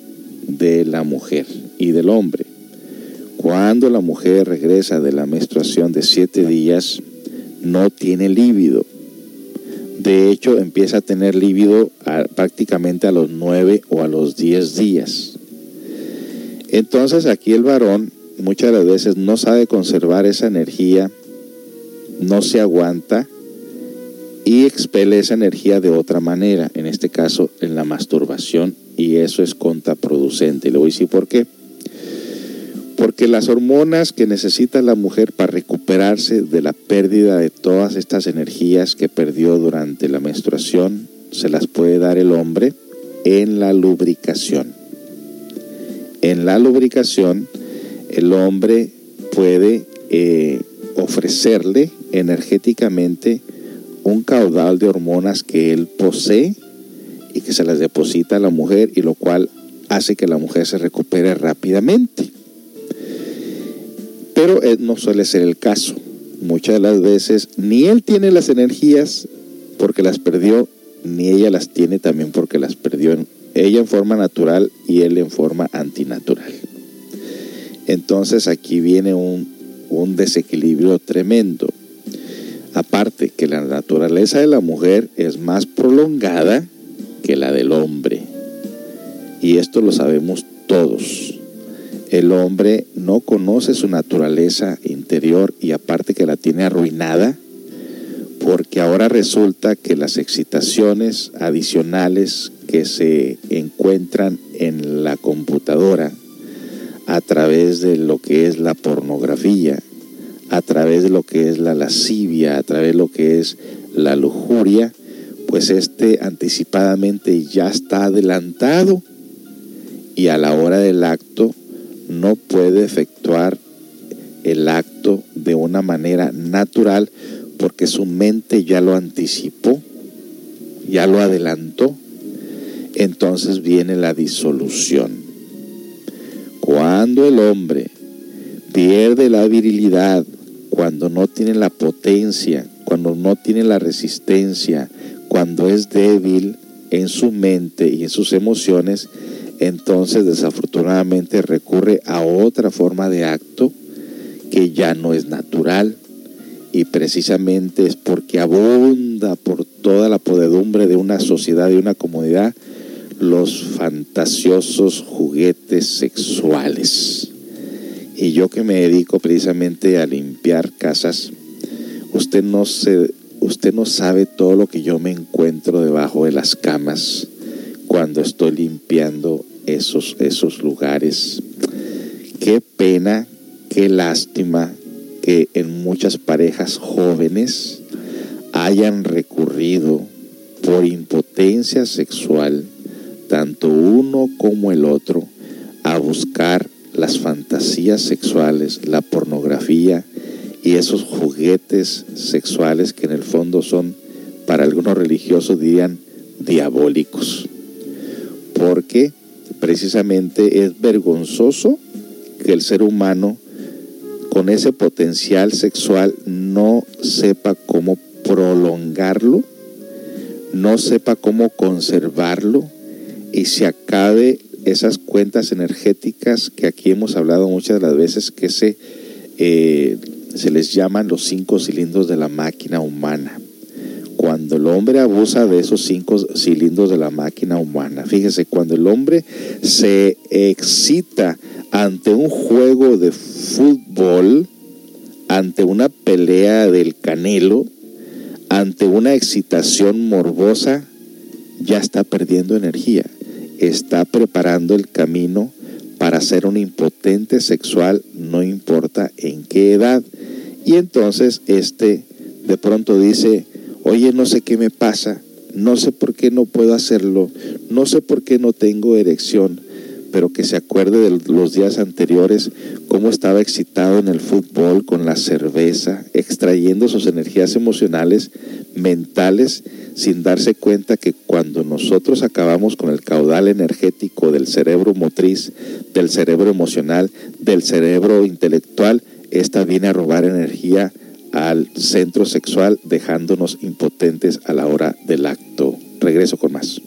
de la mujer y del hombre. Cuando la mujer regresa de la menstruación de siete días, no tiene líbido. De hecho, empieza a tener líbido prácticamente a los nueve o a los diez días. Entonces aquí el varón muchas veces no sabe conservar esa energía, no se aguanta y expele esa energía de otra manera, en este caso en la masturbación, y eso es contraproducente. Le voy a decir por qué. Porque las hormonas que necesita la mujer para recuperarse de la pérdida de todas estas energías que perdió durante la menstruación, se las puede dar el hombre en la lubricación. En la lubricación, el hombre puede eh, ofrecerle energéticamente un caudal de hormonas que él posee y que se las deposita a la mujer y lo cual hace que la mujer se recupere rápidamente. Pero eh, no suele ser el caso. Muchas de las veces ni él tiene las energías porque las perdió, ni ella las tiene también porque las perdió. Ella en forma natural y él en forma antinatural. Entonces aquí viene un, un desequilibrio tremendo. Aparte que la naturaleza de la mujer es más prolongada que la del hombre. Y esto lo sabemos todos el hombre no conoce su naturaleza interior y aparte que la tiene arruinada, porque ahora resulta que las excitaciones adicionales que se encuentran en la computadora a través de lo que es la pornografía, a través de lo que es la lascivia, a través de lo que es la lujuria, pues este anticipadamente ya está adelantado y a la hora del acto no puede efectuar el acto de una manera natural porque su mente ya lo anticipó, ya lo adelantó. Entonces viene la disolución. Cuando el hombre pierde la virilidad, cuando no tiene la potencia, cuando no tiene la resistencia, cuando es débil en su mente y en sus emociones, entonces desafortunadamente recurre a otra forma de acto que ya no es natural y precisamente es porque abunda por toda la podedumbre de una sociedad y una comunidad los fantasiosos juguetes sexuales. Y yo que me dedico precisamente a limpiar casas, usted no se, usted no sabe todo lo que yo me encuentro debajo de las camas cuando estoy limpiando esos, esos lugares. Qué pena, qué lástima que en muchas parejas jóvenes hayan recurrido por impotencia sexual, tanto uno como el otro, a buscar las fantasías sexuales, la pornografía y esos juguetes sexuales que en el fondo son, para algunos religiosos dirían, diabólicos. Porque precisamente es vergonzoso que el ser humano con ese potencial sexual no sepa cómo prolongarlo, no sepa cómo conservarlo y se acabe esas cuentas energéticas que aquí hemos hablado muchas de las veces que se, eh, se les llaman los cinco cilindros de la máquina humana. Cuando el hombre abusa de esos cinco cilindros de la máquina humana, fíjese, cuando el hombre se excita ante un juego de fútbol, ante una pelea del canelo, ante una excitación morbosa, ya está perdiendo energía, está preparando el camino para ser un impotente sexual, no importa en qué edad. Y entonces este de pronto dice, oye, no sé qué me pasa, no sé por qué no puedo hacerlo, no sé por qué no tengo erección, pero que se acuerde de los días anteriores, cómo estaba excitado en el fútbol con la cerveza, extrayendo sus energías emocionales, mentales, sin darse cuenta que cuando nosotros acabamos con el caudal energético del cerebro motriz, del cerebro emocional, del cerebro intelectual, esta viene a robar energía al centro sexual, dejándonos impotentes a la hora del acto. Regreso con más.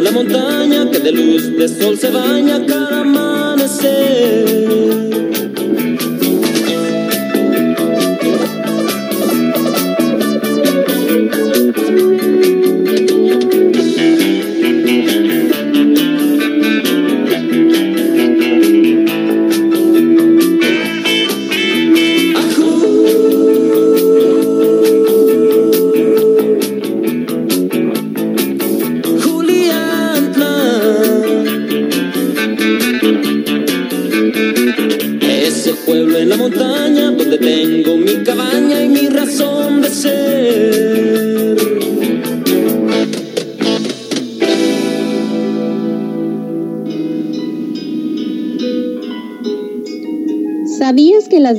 la montaña que de luz de sol se baña cada amanecer.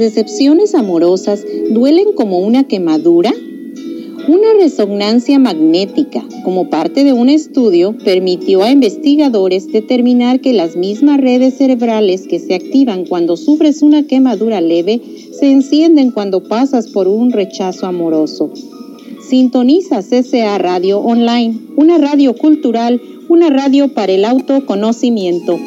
Decepciones amorosas duelen como una quemadura? Una resonancia magnética, como parte de un estudio, permitió a investigadores determinar que las mismas redes cerebrales que se activan cuando sufres una quemadura leve se encienden cuando pasas por un rechazo amoroso. Sintoniza CCA Radio Online, una radio cultural, una radio para el autoconocimiento.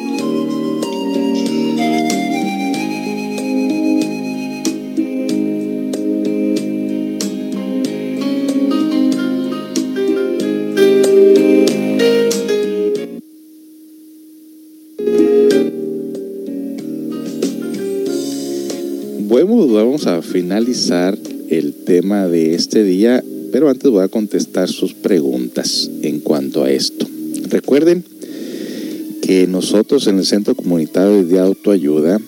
Vamos a finalizar el tema de este día pero antes voy a contestar sus preguntas en cuanto a esto. Recuerden que nosotros en el Centro Comunitario de Autoayuda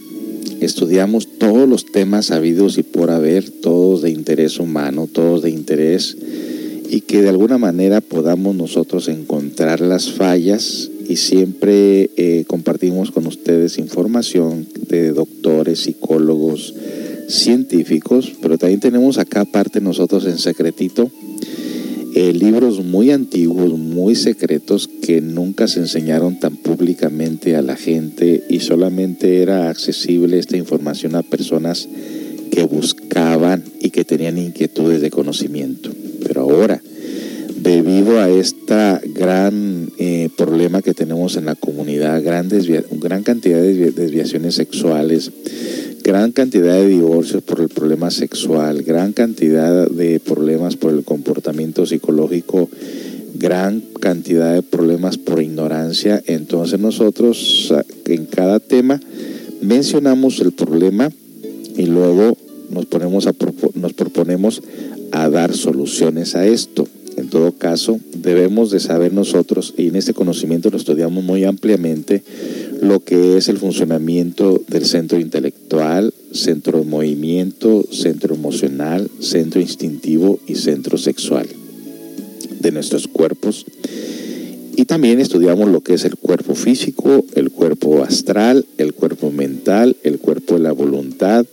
estudiamos todos los temas habidos y por haber, todos de interés humano, todos de interés, y que de alguna manera podamos nosotros encontrar las fallas y siempre eh, compartimos con ustedes información de doctores, psicólogos, científicos, pero también tenemos acá aparte nosotros en secretito eh, libros muy antiguos, muy secretos que nunca se enseñaron tan públicamente a la gente y solamente era accesible esta información a personas que buscaban y que tenían inquietudes de conocimiento. Pero ahora, debido a este gran eh, problema que tenemos en la comunidad, gran, gran cantidad de desviaciones sexuales, gran cantidad de divorcios por el problema sexual, gran cantidad de problemas por el comportamiento psicológico, gran cantidad de problemas por ignorancia. Entonces nosotros en cada tema mencionamos el problema y luego nos, ponemos a, nos proponemos a dar soluciones a esto. En todo caso, debemos de saber nosotros, y en este conocimiento lo estudiamos muy ampliamente, lo que es el funcionamiento del centro intelectual, centro de movimiento, centro emocional, centro instintivo y centro sexual de nuestros cuerpos. Y también estudiamos lo que es el cuerpo físico, el cuerpo astral, el cuerpo mental, el cuerpo de la voluntad,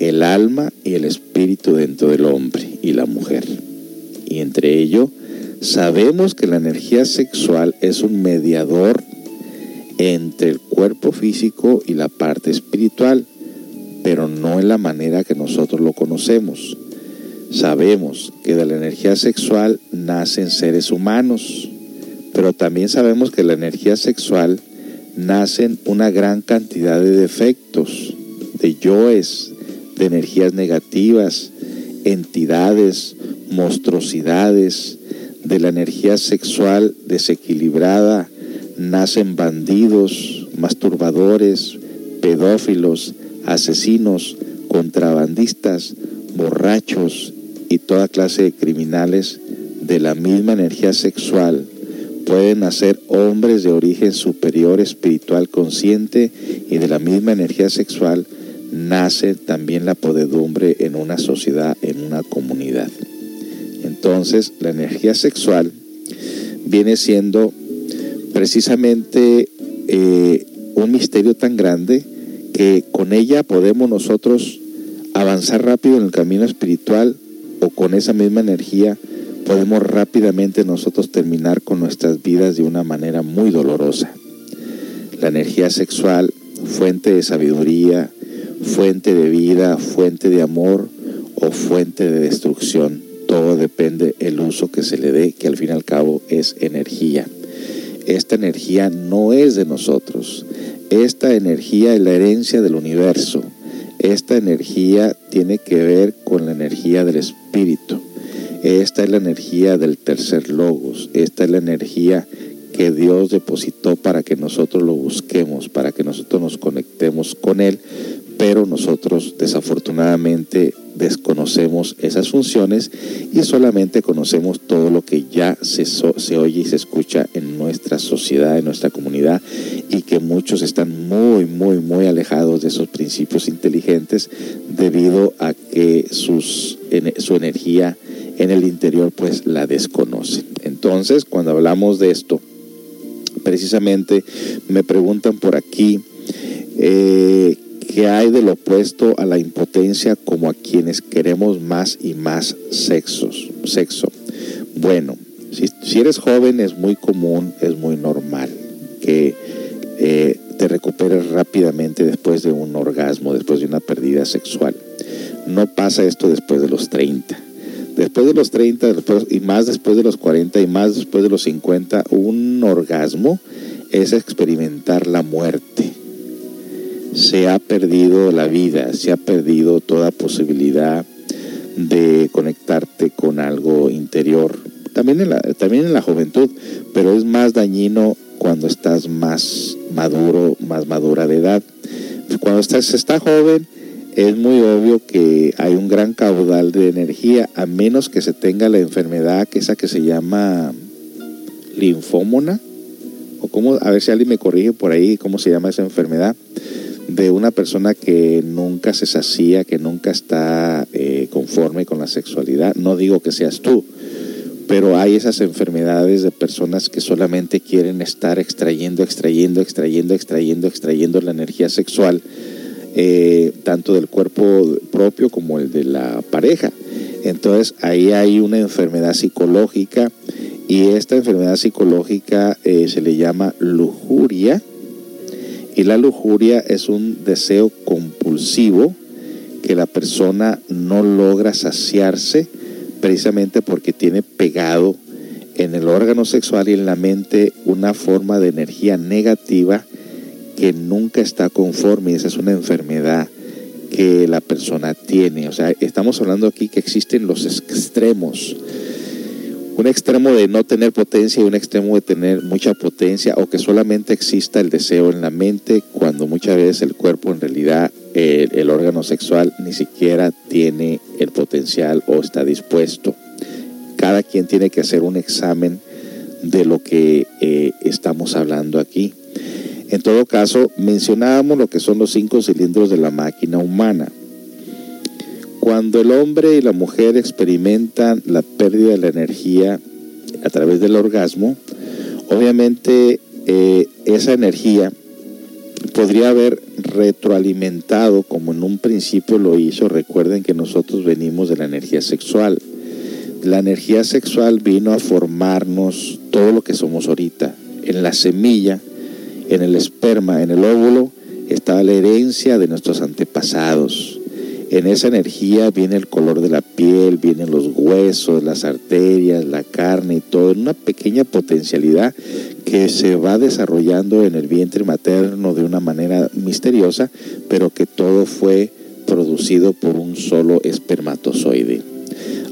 el alma y el espíritu dentro del hombre y la mujer. Y entre ello, sabemos que la energía sexual es un mediador entre el cuerpo físico y la parte espiritual, pero no en la manera que nosotros lo conocemos. Sabemos que de la energía sexual nacen seres humanos, pero también sabemos que la energía sexual nacen una gran cantidad de defectos, de yoes, de energías negativas, entidades, monstruosidades, de la energía sexual desequilibrada, nacen bandidos, masturbadores, pedófilos, asesinos, contrabandistas, borrachos y toda clase de criminales de la misma energía sexual pueden nacer hombres de origen superior espiritual consciente y de la misma energía sexual nace también la podedumbre en una sociedad, en una comunidad. Entonces, la energía sexual viene siendo precisamente eh, un misterio tan grande que con ella podemos nosotros avanzar rápido en el camino espiritual o con esa misma energía podemos rápidamente nosotros terminar con nuestras vidas de una manera muy dolorosa. La energía sexual, fuente de sabiduría, fuente de vida, fuente de amor o fuente de destrucción. Todo depende el uso que se le dé, que al fin y al cabo es energía esta energía no es de nosotros. Esta energía es la herencia del universo. Esta energía tiene que ver con la energía del espíritu. Esta es la energía del tercer logos. Esta es la energía que Dios depositó para que nosotros lo busquemos, para que nosotros nos conectemos con Él, pero nosotros desafortunadamente desconocemos esas funciones y solamente conocemos todo lo que ya se, se oye y se escucha en nuestra sociedad, en nuestra comunidad y que muchos están muy, muy, muy alejados de esos principios inteligentes debido a que sus, su energía en el interior pues la desconocen. Entonces, cuando hablamos de esto, precisamente me preguntan por aquí, eh, que hay del opuesto a la impotencia como a quienes queremos más y más sexos, sexo. Bueno, si, eres joven es muy común, es muy normal que eh, te recuperes rápidamente después de un orgasmo, después de una pérdida sexual. No pasa esto después de los 30. Después de los 30 y más después de los 40 y más después de los 50, un orgasmo es experimentar la muerte. Se ha perdido la vida, se ha perdido toda posibilidad de conectarte con algo interior. También en la, también en la juventud, pero es más dañino cuando estás más maduro, más madura de edad. Cuando estás, está joven, es muy obvio que hay un gran caudal de energía, a menos que se tenga la enfermedad, que esa que se llama linfómona, o cómo, a ver si alguien me corrige por ahí, cómo se llama esa enfermedad, de una persona que nunca se sacía, que nunca está eh, conforme con la sexualidad. No digo que seas tú, pero hay esas enfermedades de personas que solamente quieren estar extrayendo, extrayendo, extrayendo, extrayendo, extrayendo la energía sexual eh, tanto del cuerpo propio como el de la pareja. Entonces ahí hay una enfermedad psicológica y esta enfermedad psicológica eh, se le llama lujuria y la lujuria es un deseo compulsivo que la persona no logra saciarse precisamente porque tiene pegado en el órgano sexual y en la mente una forma de energía negativa que nunca está conforme y esa es una enfermedad que la persona tiene. O sea, estamos hablando aquí que existen los extremos. Un extremo de no tener potencia y un extremo de tener mucha potencia o que solamente exista el deseo en la mente cuando muchas veces el cuerpo en realidad, el, órgano sexual ni siquiera tiene el potencial o está dispuesto. Cada quien tiene que hacer un examen de lo que eh, estamos hablando aquí. En todo caso, mencionábamos lo que son los cinco cilindros de la máquina humana. Cuando el hombre y la mujer experimentan la pérdida de la energía a través del orgasmo, obviamente eh, esa energía podría haber retroalimentado como en un principio lo hizo. Recuerden que nosotros venimos de la energía sexual. La energía sexual vino a formarnos todo lo que somos ahorita. En la semilla en el esperma, en el óvulo, está la herencia de nuestros antepasados. En esa energía viene el color de la piel, vienen los huesos, las arterias, la carne y todo, en una pequeña potencialidad que se va desarrollando en el vientre materno de una manera misteriosa, pero que todo fue producido por un solo espermatozoide.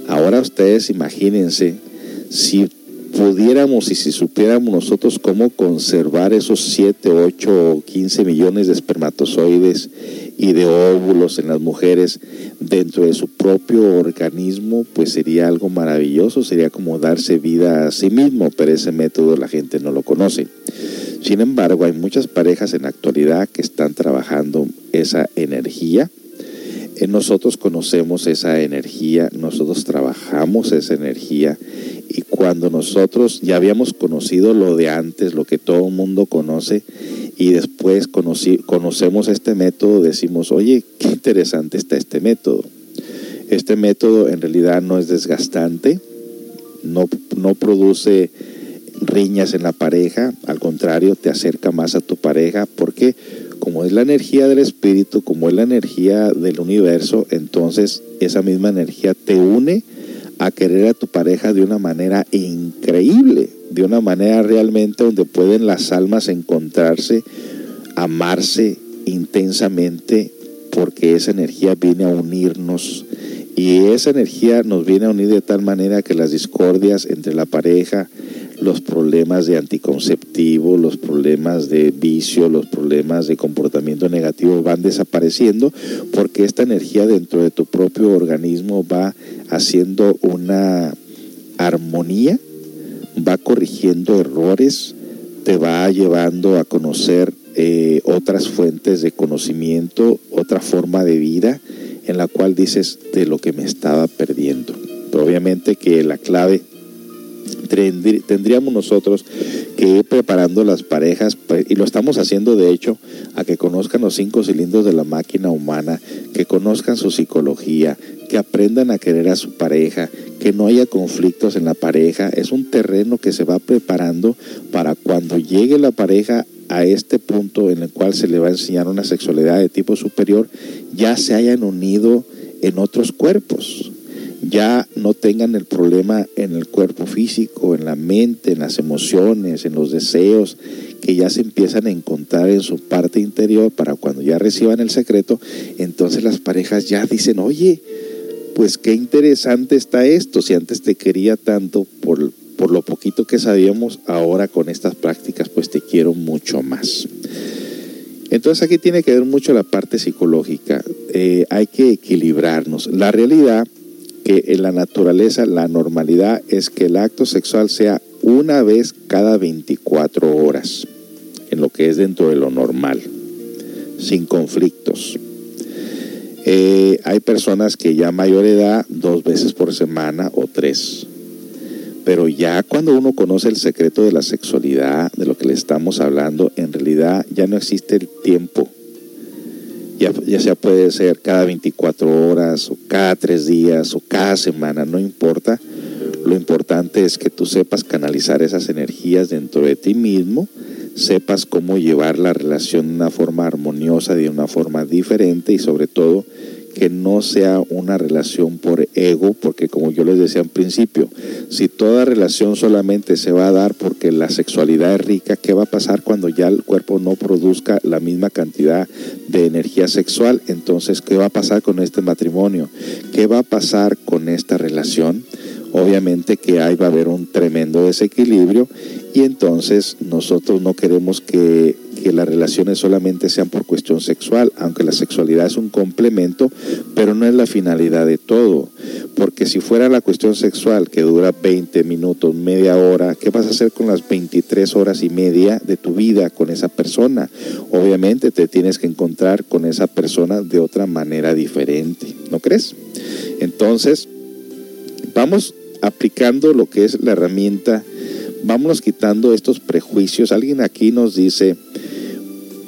Ahora ustedes imagínense si pudiéramos y si supiéramos nosotros cómo conservar esos 7, 8 o 15 millones de espermatozoides y de óvulos en las mujeres dentro de su propio organismo, pues sería algo maravilloso, sería como darse vida a sí mismo, pero ese método la gente no lo conoce. Sin embargo, hay muchas parejas en la actualidad que están trabajando esa energía. Nosotros conocemos esa energía, nosotros trabajamos esa energía y cuando nosotros ya habíamos conocido lo de antes, lo que todo el mundo conoce, y después conocemos este método, decimos, oye, qué interesante está este método. Este método en realidad no es desgastante, no, no produce riñas en la pareja, al contrario, te acerca más a tu pareja, porque como es la energía del espíritu, como es la energía del universo, entonces esa misma energía te une a querer a tu pareja de una manera increíble, de una manera realmente donde pueden las almas encontrarse, amarse intensamente, porque esa energía viene a unirnos. Y esa energía nos viene a unir de tal manera que las discordias entre la pareja, los problemas de anticonceptivo, los problemas de vicio, los problemas de comportamiento negativo van desapareciendo porque esta energía dentro de tu propio organismo va haciendo una armonía, va corrigiendo errores, te va llevando a conocer eh, otras fuentes de conocimiento, otra forma de vida en la cual dices de lo que me estaba perdiendo. Obviamente que la clave tendríamos nosotros que ir preparando las parejas, pues, y lo estamos haciendo de hecho, a que conozcan los cinco cilindros de la máquina humana, que conozcan su psicología, que aprendan a querer a su pareja, que no haya conflictos en la pareja. Es un terreno que se va preparando para cuando llegue la pareja a este punto en el cual se le va a enseñar una sexualidad de tipo superior, ya se hayan unido en otros cuerpos ya no tengan el problema en el cuerpo físico, en la mente, en las emociones, en los deseos, que ya se empiezan a encontrar en su parte interior para cuando ya reciban el secreto, entonces las parejas ya dicen, oye, pues qué interesante está esto, si antes te quería tanto por, por lo poquito que sabíamos, ahora con estas prácticas pues te quiero mucho más. Entonces aquí tiene que ver mucho la parte psicológica, eh, hay que equilibrarnos. La realidad que en la naturaleza la normalidad es que el acto sexual sea una vez cada 24 horas, en lo que es dentro de lo normal, sin conflictos. Eh, hay personas que ya a mayor edad, dos veces por semana o tres. Pero ya cuando uno conoce el secreto de la sexualidad, de lo que le estamos hablando, en realidad ya no existe el tiempo ya, sea puede ser cada 24 horas o cada tres días o cada semana, no importa. Lo importante es que tú sepas canalizar esas energías dentro de ti mismo, sepas cómo llevar la relación de una forma armoniosa, de una forma diferente y sobre todo que no sea una relación por ego, porque como yo les decía en principio, si toda relación solamente se va a dar porque la sexualidad es rica, ¿qué va a pasar cuando ya el cuerpo no produzca la misma cantidad de energía sexual? Entonces, ¿qué va a pasar con este matrimonio? ¿Qué va a pasar con esta relación? Obviamente que ahí va a haber un tremendo desequilibrio y entonces nosotros no queremos que que las relaciones solamente sean por cuestión sexual, aunque la sexualidad es un complemento, pero no es la finalidad de todo. Porque si fuera la cuestión sexual que dura 20 minutos, media hora, ¿qué vas a hacer con las 23 horas y media de tu vida con esa persona? Obviamente te tienes que encontrar con esa persona de otra manera diferente, ¿no crees? Entonces, vamos aplicando lo que es la herramienta vámonos quitando estos prejuicios. Alguien aquí nos dice,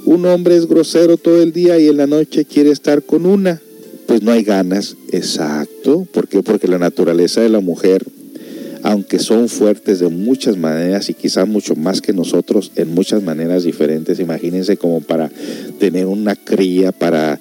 un hombre es grosero todo el día y en la noche quiere estar con una, pues no hay ganas. Exacto. ¿Por qué? Porque la naturaleza de la mujer, aunque son fuertes de muchas maneras y quizás mucho más que nosotros en muchas maneras diferentes, imagínense como para tener una cría, para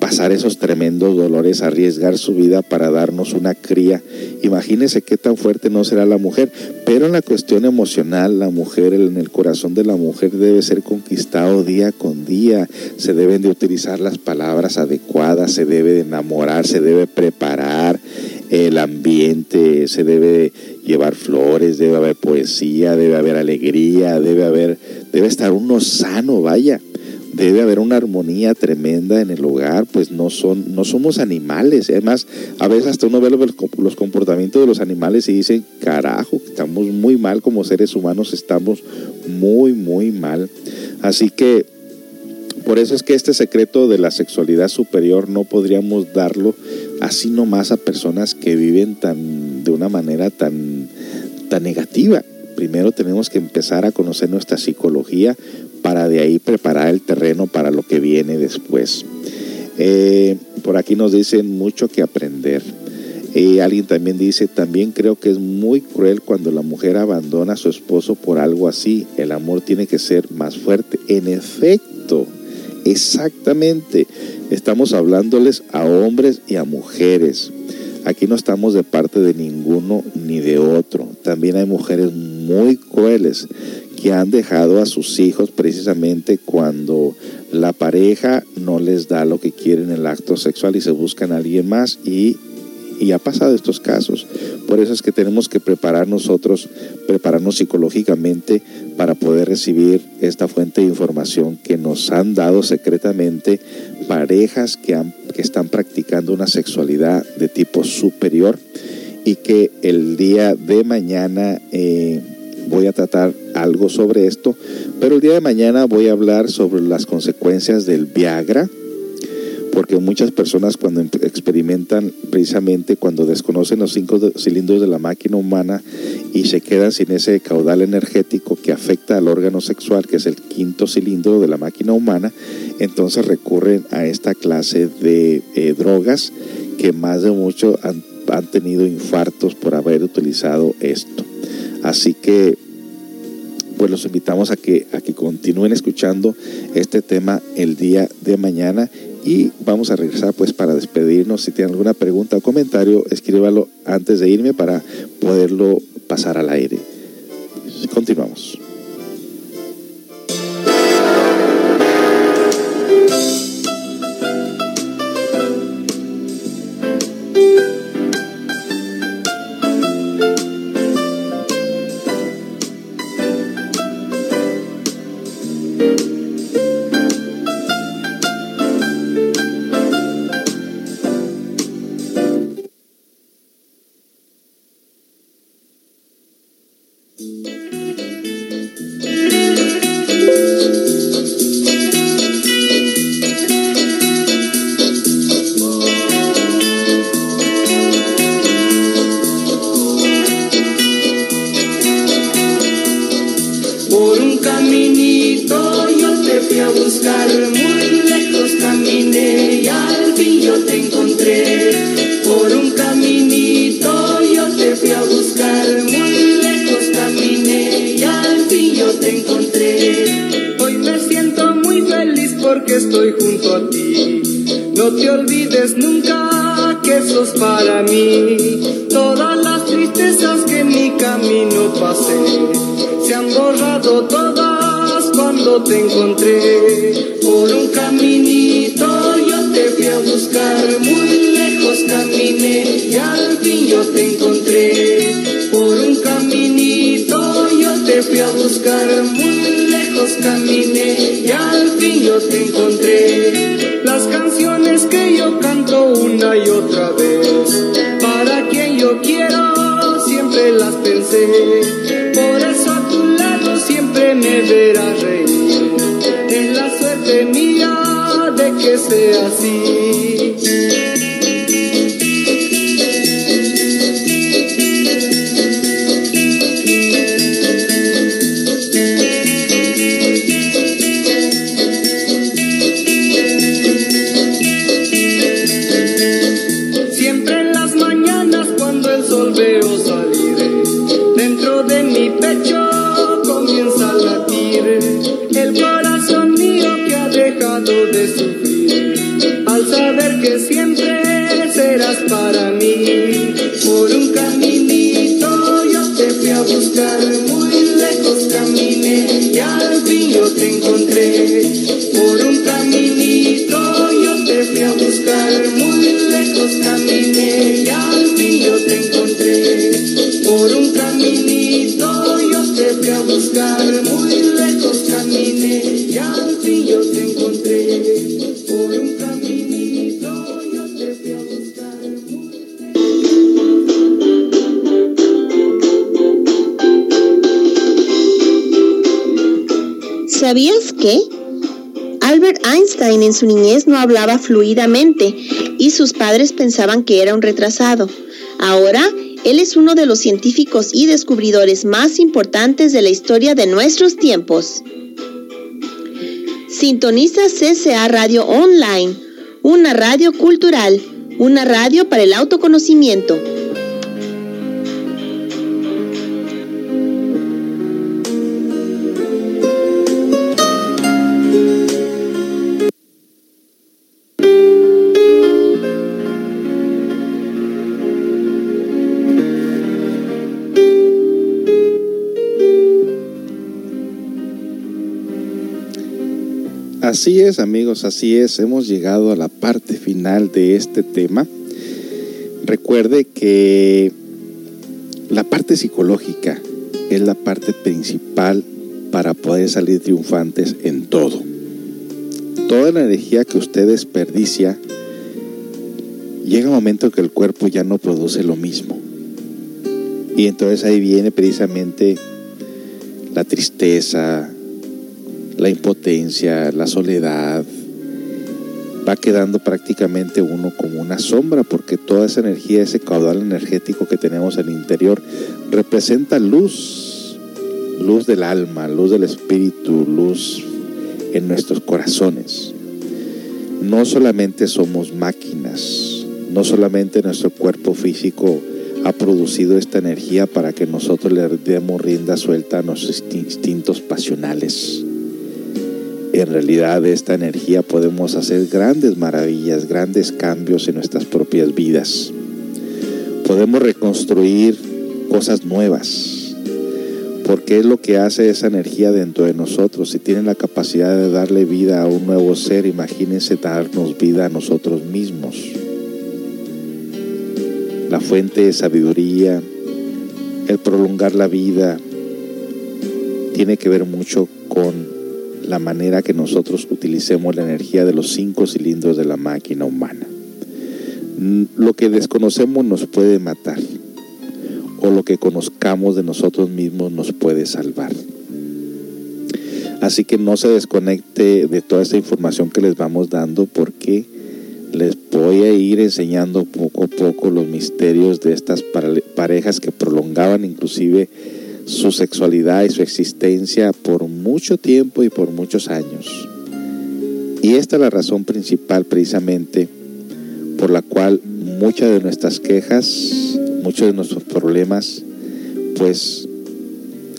pasar esos tremendos dolores, arriesgar su vida para darnos una cría. Imagínense qué tan fuerte no será la mujer, pero en la cuestión emocional, la mujer, en el corazón de la mujer debe ser conquistado día con día, se deben de utilizar las palabras adecuadas, se debe de enamorar, se debe preparar el ambiente, se debe llevar flores, debe haber poesía, debe haber alegría, debe haber, debe estar uno sano, vaya debe haber una armonía tremenda en el hogar, pues no, son, no somos animales. Además, a veces hasta uno ve los, comportamientos de los animales y dice, carajo, estamos muy mal como seres humanos, estamos muy, muy mal. Así que por eso es que este secreto de la sexualidad superior no podríamos darlo así nomás a personas que viven tan, de una manera tan, tan negativa. Primero tenemos que empezar a conocer nuestra psicología para de ahí preparar el terreno para lo que viene después. Eh, por aquí nos dicen mucho que aprender. Y alguien también dice, también creo que es muy cruel cuando la mujer abandona a su esposo por algo así. El amor tiene que ser más fuerte. En efecto, exactamente. Estamos hablándoles a hombres y a mujeres. Aquí no estamos de parte de ninguno ni de otro. También hay mujeres muy crueles que han dejado a sus hijos precisamente cuando la pareja no les da lo que quieren en el acto sexual y se buscan a alguien más y, ha pasado estos casos. Por eso es que tenemos que preparar nosotros, prepararnos psicológicamente para poder recibir esta fuente de información que nos han dado secretamente parejas que, han, que están practicando una sexualidad de tipo superior y que el día de mañana eh, voy a tratar algo sobre esto, pero el día de mañana voy a hablar sobre las consecuencias del Viagra, porque muchas personas cuando experimentan precisamente cuando desconocen los cinco cilindros de la máquina humana y se quedan sin ese caudal energético que afecta al órgano sexual, que es el quinto cilindro de la máquina humana, entonces recurren a esta clase de eh, drogas que más de mucho han tenido infartos por haber utilizado esto. Así que pues los invitamos a que, a que continúen escuchando este tema el día de mañana y vamos a regresar pues para despedirnos. Si tienen alguna pregunta o comentario, escríbalo antes de irme para poderlo pasar al aire. Continuamos. En su niñez no hablaba fluidamente y sus padres pensaban que era un retrasado. Ahora, él es uno de los científicos y descubridores más importantes de la historia de nuestros tiempos. Sintoniza CCA Radio Online, una radio cultural, una radio para el autoconocimiento. Así es, amigos, así es. Hemos llegado a la parte final de este tema. Recuerde que la parte psicológica es la parte principal para poder salir triunfantes en todo. Toda la energía que usted desperdicia, llega un momento que el cuerpo ya no produce lo mismo. Y entonces ahí viene precisamente la tristeza, la impotencia, la soledad, va quedando prácticamente uno como una sombra, porque toda esa energía, ese caudal energético que tenemos en el interior, representa luz, luz del alma, luz del espíritu, luz en nuestros corazones. No solamente somos máquinas, no solamente nuestro cuerpo físico ha producido esta energía para que nosotros le demos rienda suelta a nuestros instintos pasionales. En realidad de esta energía podemos hacer grandes maravillas, grandes cambios en nuestras propias vidas. Podemos reconstruir cosas nuevas, porque es lo que hace esa energía dentro de nosotros. Si tiene la capacidad de darle vida a un nuevo ser, imagínense darnos vida a nosotros mismos la fuente de sabiduría, el prolongar la vida, tiene que ver mucho con la manera que nosotros utilicemos la energía de los cinco cilindros de la máquina humana. Lo que desconocemos nos puede matar o lo que conozcamos de nosotros mismos nos puede salvar. Así que no se desconecte de toda esta información que les vamos dando porque les voy a ir enseñando poco a poco los misterios de estas parejas que prolongaban inclusive su sexualidad y su existencia por mucho tiempo y por muchos años. Y esta es la razón principal precisamente por la cual muchas de nuestras quejas, muchos de nuestros problemas, pues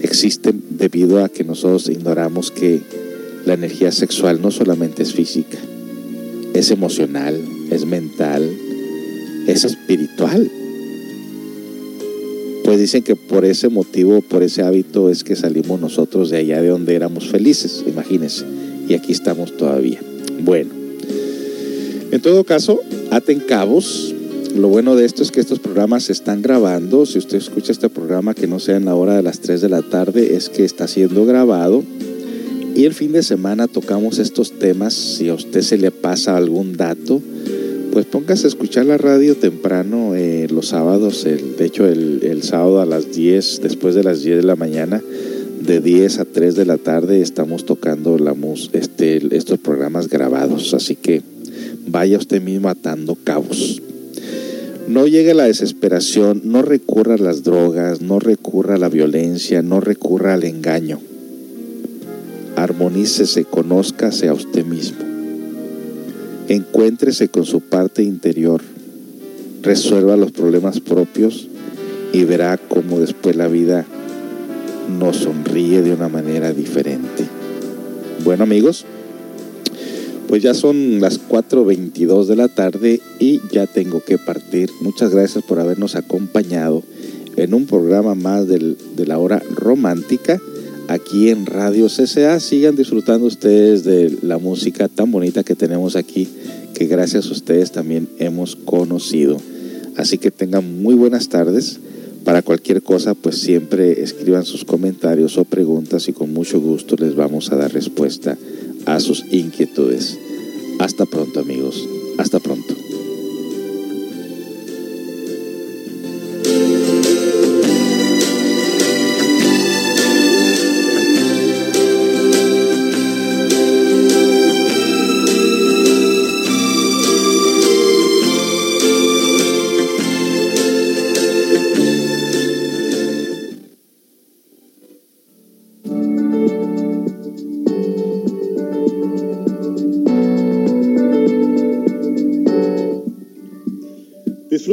existen debido a que nosotros ignoramos que la energía sexual no solamente es física, es emocional, es mental, es espiritual. Pues dicen que por ese motivo, por ese hábito es que salimos nosotros de allá de donde éramos felices, imagínense. Y aquí estamos todavía. Bueno, en todo caso, aten cabos. Lo bueno de esto es que estos programas se están grabando. Si usted escucha este programa que no sea en la hora de las 3 de la tarde, es que está siendo grabado y el fin de semana tocamos estos temas. Si a usted se le pasa algún dato, pues póngase a escuchar la radio temprano eh, los sábados. El, de hecho, el, sábado a las 10, después de las 10 de la mañana, de 10 a 3 de la tarde, estamos tocando la mus, este, estos programas grabados. Así que vaya usted mismo atando cabos. No llegue a la desesperación, no recurra a las drogas, no recurra a la violencia, no recurra al engaño armonícese, conózcase a usted mismo. Encuéntrese con su parte interior, resuelva los problemas propios y verá cómo después la vida nos sonríe de una manera diferente. Bueno amigos, pues ya son las 4.22 de la tarde y ya tengo que partir. Muchas gracias por habernos acompañado en un programa más de la hora romántica aquí en Radio CCA. Sigan disfrutando ustedes de la música tan bonita que tenemos aquí, que gracias a ustedes también hemos conocido. Así que tengan muy buenas tardes. Para cualquier cosa, pues siempre escriban sus comentarios o preguntas y con mucho gusto les vamos a dar respuesta a sus inquietudes. Hasta pronto amigos. Hasta pronto.